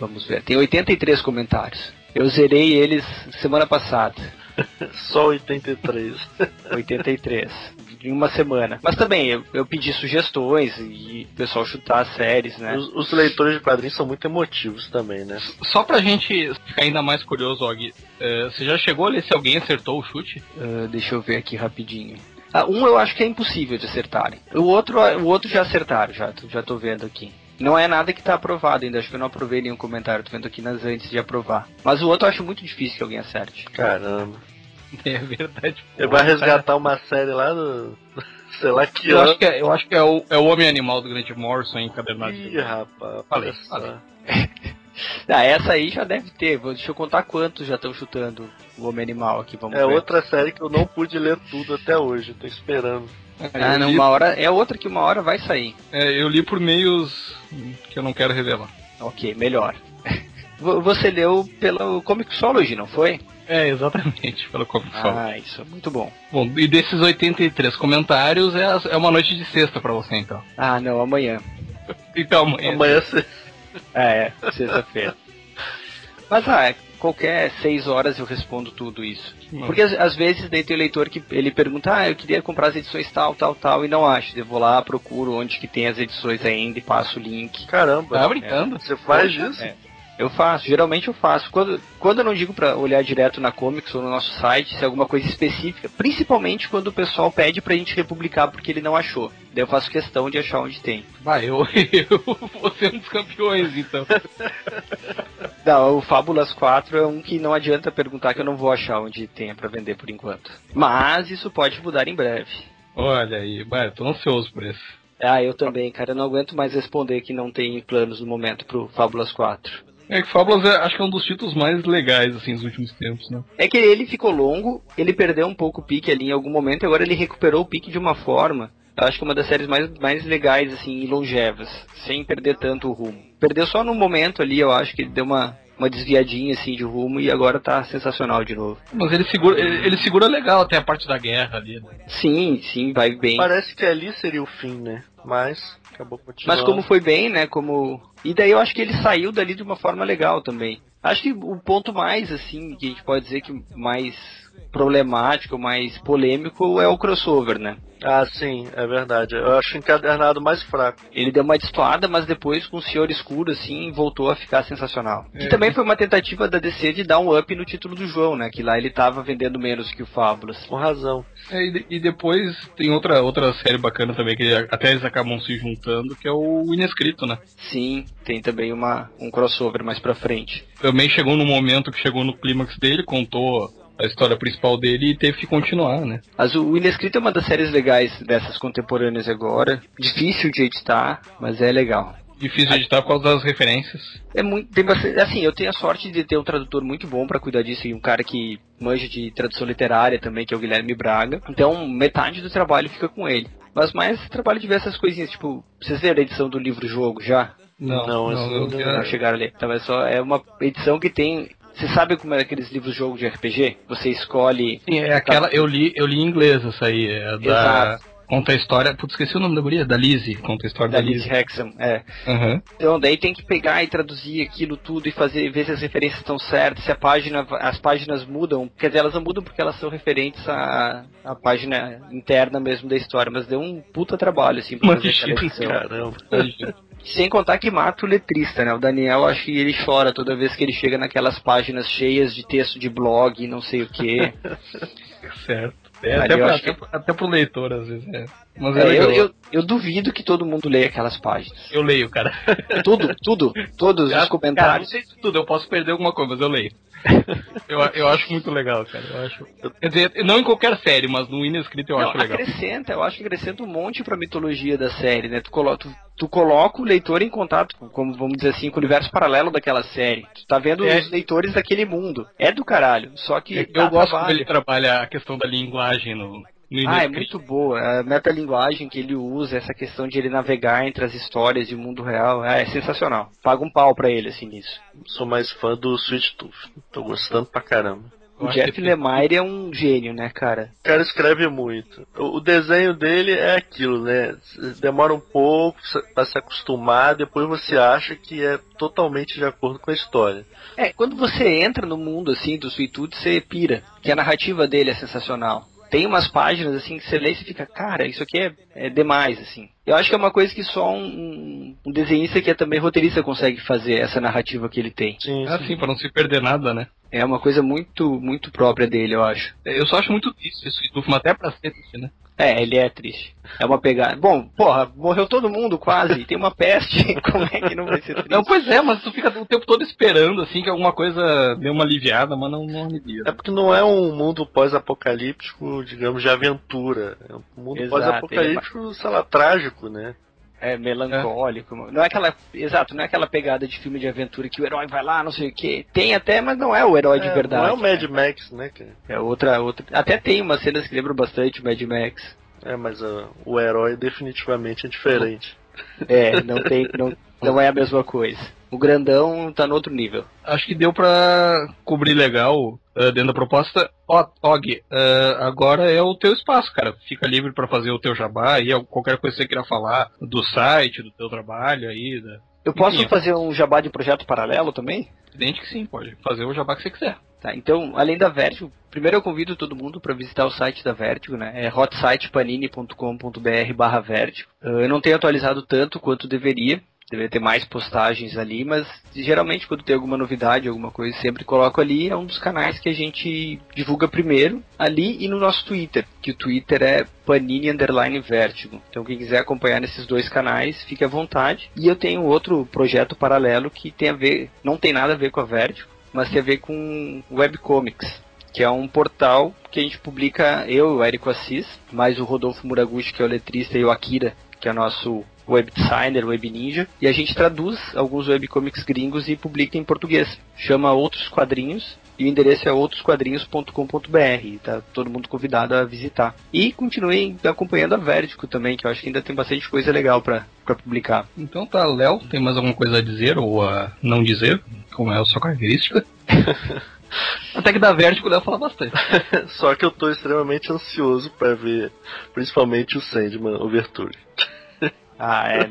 Vamos ver. Tem 83 comentários. Eu zerei eles semana passada. Só 83. 83 em uma semana. Mas também eu, eu pedi sugestões e o pessoal chutar as séries, né? Os, os leitores de quadrinhos são muito emotivos também, né? Só pra gente ficar ainda mais curioso, Og, eh, você já chegou a ler se alguém acertou o chute? Ah, deixa eu ver aqui rapidinho. Ah, um eu acho que é impossível de acertarem. O outro, o outro já acertaram, já, já tô vendo aqui. Não é nada que tá aprovado ainda, acho que eu não aprovei nenhum comentário, tô vendo aqui nas antes de aprovar. Mas o outro eu acho muito difícil que alguém acerte. Caramba. É verdade. Ele vai resgatar uma série lá no. Sei lá que Eu ano. acho que é, eu acho que é o, é o Homem Animal do Grande Morrison encadernado. Ih, rapaz. Falei, falei. Ah, essa aí já deve ter, vou- deixa eu contar quantos já estão chutando o Homem Animal aqui, vamos É ver. outra série que eu não pude ler tudo até hoje, tô esperando. Ah, eu, não, li, uma hora, é outra que uma hora vai sair. é, eu li por meios que eu não quero revelar. Ok, melhor. Vo- Você leu pelo Comixology, não foi? É, exatamente, pelo Comic Sol. Ah, isso é muito bom. Bom, e desses 83 comentários, é, é uma noite de sexta pra você, então. Ah, não, amanhã. Então, amanhã. Amanhã. É, é, sexta-feira. Mas ah, é, qualquer seis horas eu respondo tudo isso. Porque às, vezes daí tem o leitor que ele pergunta, ah, eu queria comprar as edições tal, tal, tal, e não acho. Eu vou lá, procuro onde que tem as edições ainda e passo o link. Caramba. Tá brincando? Você faz Poxa, isso? é. Eu faço, geralmente eu faço. Quando, quando eu não digo pra olhar direto na Comics ou no nosso site, se é alguma coisa específica, principalmente quando o pessoal pede pra gente republicar porque ele não achou. Daí eu faço questão de achar onde tem. Vai, eu, eu vou ser um dos campeões, então. Não, o Fábulas 4 é um que não adianta perguntar que eu não vou achar onde tenha pra vender por enquanto. Mas isso pode mudar em breve. Olha aí, vai, eu tô ansioso por esse. Ah, eu também, cara. Eu não aguento mais responder que não tem planos no momento pro Fábulas 4. É que Fábulas é, acho que é um dos títulos mais legais, assim, dos últimos tempos, né? É que ele ficou longo, ele perdeu um pouco o pique ali em algum momento e agora ele recuperou o pique de uma forma. Eu acho que é uma das séries mais, mais legais, assim, e longevas, sem perder tanto o rumo. Perdeu só no momento ali, eu acho que ele deu uma, uma desviadinha, assim, de rumo e agora tá sensacional de novo. Mas ele segura, ele, ele segura legal até a parte da guerra ali, né? Sim, sim, vai bem. Parece que ali seria o fim, né? Mas acabou continuando. Mas como foi bem, né? Como. E daí eu acho que ele saiu dali de uma forma legal também. Acho que o ponto mais, assim, que a gente pode dizer que mais problemático, mais polêmico é o crossover, né? Ah, sim, é verdade. Eu acho o encadernado mais fraco. Ele deu uma destoada, mas depois com o Senhor Escuro, assim, voltou a ficar sensacional. Que também foi uma tentativa da DC de dar um up no título do João, né? Que lá ele tava vendendo menos que o Fábulas. Com razão. É, e, de- e depois tem outra, outra série bacana também, que até eles acabam se juntando, que é o Inescrito, né? Sim, tem também uma, um crossover mais pra frente. Também chegou no momento que chegou no clímax dele, contou a história principal dele e teve que continuar, né? Mas o Inescrito é uma das séries legais dessas contemporâneas agora. Difícil de editar, mas é legal. Difícil de editar por causa das referências. É muito, tem bastante, assim, eu tenho a sorte de ter um tradutor muito bom pra cuidar disso e um cara que manja de tradução literária também, que é o Guilherme Braga. Então, metade do trabalho fica com ele. Mas mais trabalho de ver essas coisinhas, tipo, vocês viram a edição do livro-jogo já? Não, Não, não- vi- Não chegaram ali. Então é só é uma edição que tem. Você sabe como é aqueles livros-jogo de RPG? Você escolhe. Sim, é aquela. Eu li, eu li em inglês essa aí. É da. Exato. Conta a história. Putz, esqueci o nome da guria. Da Lizzie. Conta a história Da da, Liz Lizzie. Hexam, é. Aham. Então daí tem que pegar e traduzir aquilo tudo e fazer, ver se as referências estão certas, se a página, as páginas mudam. Quer dizer, elas não mudam porque elas são referentes à, à página interna mesmo da história, mas deu um puta trabalho, assim, pra fazer aquela Imagina, edição. Caramba. Sem contar que mata o letrista, né? O Daniel, acho que ele chora toda vez que ele chega naquelas páginas cheias de texto de blog e não sei o que. Certo. É, até, pra, acho que- até, pro- até leitor, às vezes. É. Mas é, É, eu, eu, eu duvido que todo mundo leia aquelas páginas. Eu leio, cara. Tudo, tudo, todos os Cara, comentários. não sei de tudo, eu posso perder alguma coisa, mas eu leio. Eu, eu acho muito legal, cara. Eu acho. Quer dizer, não em qualquer série, mas no Inescrito eu Não, acho legal. acrescenta, eu acho que acrescenta um monte pra mitologia da série, né? Tu, colo tu, tu coloca o leitor em contato, com, como vamos dizer assim, com o universo paralelo daquela série. Tu tá vendo É. os leitores daquele mundo. É do caralho, só que Eu, dá gosto trabalho. quando ele trabalha a questão da linguagem no Ah, é muito boa. A metalinguagem que ele usa, essa questão de ele navegar entre as histórias e o mundo real, é, é sensacional. Paga um pau pra ele, assim, nisso. Sou mais fã do Sweet Tooth. Tô gostando pra caramba. O Jeff Lemire é um gênio, né, cara? O cara escreve muito. O o desenho dele é aquilo, né? Demora um pouco pra se acostumar, depois você acha que é totalmente de acordo com a história. É, quando você entra no mundo, assim, do Sweet Tooth, você pira. Que a narrativa dele é sensacional. Tem umas páginas, assim, que você lê e você fica, cara, isso aqui é, é demais, assim. Eu acho que é uma coisa que só um, um, desenhista que é também roteirista consegue fazer, essa narrativa que ele tem. Sim, Ah, sim. sim, pra não se perder nada, né? É uma coisa muito, muito própria dele, eu acho. Eu só acho muito isso, isso, mas até pra ser triste, né? É, ele é triste. É uma pegada. Bom, porra, morreu todo mundo quase. Tem uma peste. Como é que não vai ser triste? Não, pois é, mas tu fica o tempo todo esperando, assim, que alguma coisa dê uma aliviada, mas não, não alivia. É porque não é um mundo pós-apocalíptico, digamos, de aventura. É um mundo pós-apocalíptico, sei lá, trágico, né? É melancólico. Não é aquela. Exato, não é aquela pegada de filme de aventura que o herói vai lá, não sei o quê. Tem até, mas não é o herói de É, verdade. Não é o Mad né? Max, né, cara? É outra, outra. Até tem umas cenas que lembram bastante o Mad Max. É, mas ah, o herói definitivamente é diferente. É, não tem. Não, não é a mesma coisa. O grandão tá no outro nível. Acho que deu pra cobrir legal ah, dentro da proposta. Ó, Og, ah, agora é o teu espaço, cara. Fica livre pra fazer o teu jabá e qualquer coisa que você queira falar do site, do teu trabalho aí. Da... Eu posso Enfim. fazer um jabá de projeto paralelo também? Evidente que sim, pode fazer o jabá que você quiser. Tá, então, além da Vertigo, primeiro eu convido todo mundo para visitar o site da Vertigo, né? É hotsitepanini.com.br barra Vertigo. Uh, Eu não tenho atualizado tanto quanto deveria. Deveria ter mais postagens ali, mas geralmente quando tem alguma novidade, alguma coisa, sempre coloco ali. É um dos canais que a gente divulga primeiro, ali e no nosso Twitter, que o Twitter é Panini Underline Vertigo. Então quem quiser acompanhar nesses dois canais, fique à vontade. E eu tenho outro projeto paralelo que tem a ver, não tem nada a ver com a Vertigo, mas tem a ver com webcomics, que é um portal que a gente publica, eu, o Érico Assis, mais o Rodolfo Muraguchi, que é o letrista, e o Akira, que é nosso web designer, web ninja, e a gente traduz alguns webcomics gringos e publica em português. Chama Outros Quadrinhos e o endereço é outrosquadrinhos.com.br. Tá todo mundo convidado a visitar. E continuem acompanhando a Vertigo também, que eu acho que ainda tem bastante coisa legal para publicar. Então tá, Léo, tem mais alguma coisa a dizer ou a não dizer? Como é a sua característica? Até que da Vertigo o Léo fala bastante. Só que eu tô extremamente ansioso pra ver, principalmente o Sandman Overture. Ah, é.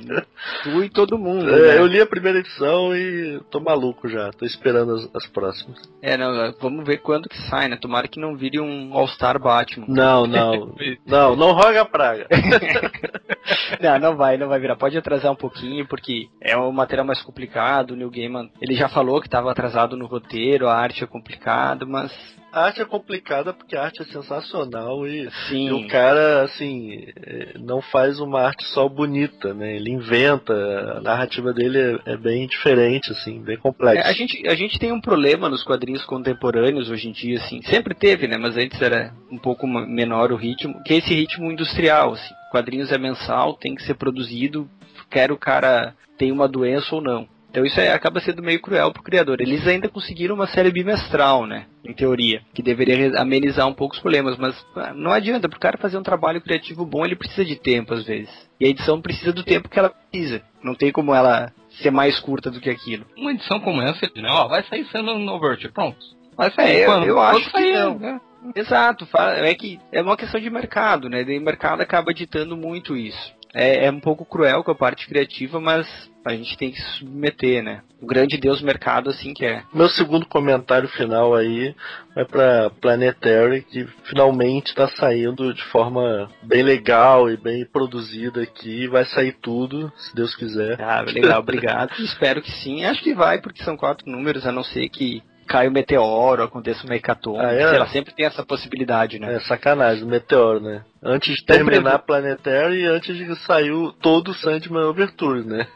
Tu e todo mundo. É, né? eu li a primeira edição e tô maluco já. Tô esperando as, as próximas. É, não, vamos ver quando que sai, né? Tomara que não vire um All-Star Batman. Não, não. não, não roga a praga. não, não vai, não vai virar. Pode atrasar um pouquinho, porque é um material mais complicado. O Neil Gaiman, ele já falou que estava atrasado no roteiro, a arte é complicada, mas A arte é complicada porque a arte é sensacional e, sim. e o cara, assim, é, não faz uma arte só bonita, né? Ele inventa, a narrativa dele é, é bem diferente, assim, bem É, complexa. a, gente, a gente tem um problema nos quadrinhos contemporâneos hoje em dia, assim. Sempre teve, né? Mas antes era um pouco menor o ritmo, que é esse ritmo industrial, assim. Quadrinhos é mensal, tem que ser produzido, quer o cara tenha uma doença ou não. Então isso é- acaba sendo meio cruel pro criador. Eles ainda conseguiram uma série bimestral, né? Em teoria. Que deveria amenizar um pouco os problemas. Mas ah, não adianta, pro cara fazer um trabalho criativo bom, ele precisa de tempo às vezes. E a edição precisa do tempo que ela precisa. Não tem como ela ser mais curta do que aquilo. Uma edição como essa, né? Ó, vai sair sendo no Vert, pronto. Vai É, sair eu- quando? eu acho que sair, não. né? Exato, é que é uma questão de mercado, né? E o mercado acaba ditando muito isso. É, é um pouco cruel com a parte criativa, mas a gente tem que se submeter, né? O grande Deus mercado assim que é. Meu segundo comentário final aí é pra Planetary, que finalmente tá saindo de forma bem legal e bem produzida aqui. Vai sair tudo, se Deus quiser. Ah, legal, obrigado. Espero que sim. Acho que vai, porque são quatro números, a não ser que caia um meteoro, aconteça uma hecatombe. Ah, é? Lá, sempre tem essa possibilidade, né? É sacanagem, o Meteoro, né? Antes de terminar Planetary e antes de sair o- todo o Sandman Overture, né?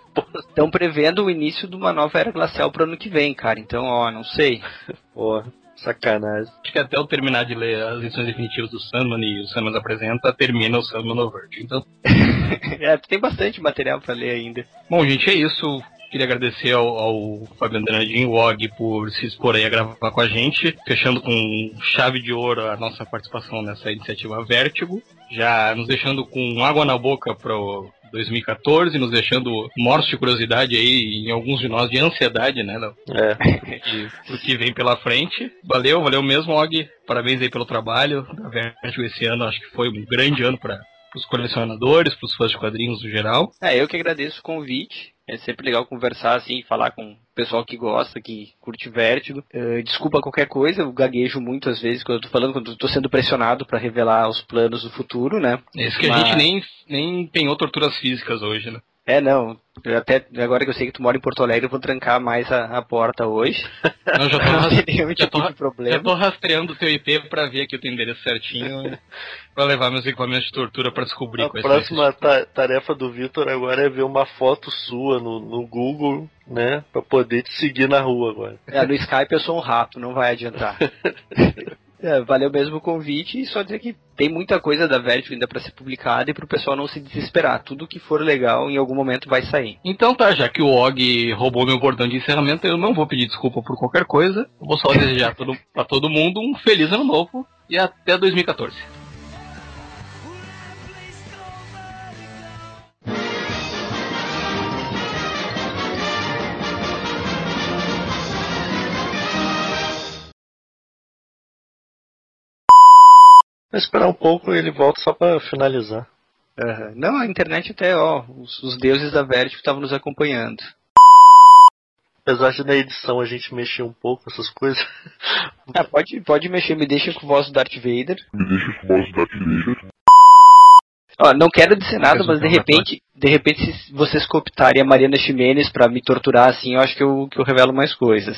Estão prevendo o início de uma nova era glacial pro ano que vem, cara. Então, ó, não sei. Pô, sacanagem. Acho que até eu terminar de ler as edições definitivas do Sandman e o Sandman apresenta, termina o Sandman no Vert. Então, é, tem bastante material pra ler ainda. bom, gente, é isso. Queria agradecer ao, ao Fábio Andradinho, o Og, por se expor aí a gravar com a gente, fechando com chave de ouro a nossa participação nessa iniciativa Vértigo, já nos deixando com água na boca pro 2014, nos deixando mortos de curiosidade aí em alguns de nós de ansiedade, né, Léo? É. E o que vem pela frente. Valeu, valeu mesmo, Og. Parabéns aí pelo trabalho da Vertigo esse ano. Acho que foi um grande ano para os colecionadores, para os fãs de quadrinhos no geral. É, eu que agradeço o convite. É sempre legal conversar assim, falar com o pessoal que gosta, que curte Vértigo. Eh, desculpa qualquer coisa, eu gaguejo muito às vezes quando eu tô falando, quando eu tô sendo pressionado pra revelar os planos do futuro, né? Esse que a Mas- gente nem, nem empenhou torturas físicas hoje, né? É, não. Eu até agora que eu sei que tu mora em Porto Alegre, eu vou trancar mais a, a porta hoje. Não, já tô, Não tem nenhum tô, tipo de já problema. tô rastreando o teu IP pra ver aqui o teu endereço certinho pra levar meus equipamentos de tortura pra descobrir A próxima ta- tarefa do Vitor agora é ver uma foto sua no, no Google, né? Pra poder te seguir na rua agora. É, no Skype eu sou um rato, não vai adiantar. É, valeu mesmo o convite e só dizer que tem muita coisa da Vertigo ainda pra ser publicada e pro pessoal não se desesperar. Tudo que for legal em algum momento vai sair. Então tá, já que o Og roubou meu bordão de encerramento, eu não vou pedir desculpa por qualquer coisa. Eu vou só desejar pra todo mundo um feliz ano novo e até 2014. Vou esperar um pouco e ele volta só pra finalizar. Aham. Não, a internet até, ó, os, os deuses da Vertigo estavam nos acompanhando. Apesar de na edição a gente mexer um pouco essas coisas. Ah, pode, pode mexer, me deixa com voz do Darth Vader. Me deixa com voz da Vader. Ó, não quero dizer nada, Mas de repente, de repente, se vocês cooptarem a Mariana Ximenes pra me torturar assim, eu acho que eu, que eu revelo mais coisas.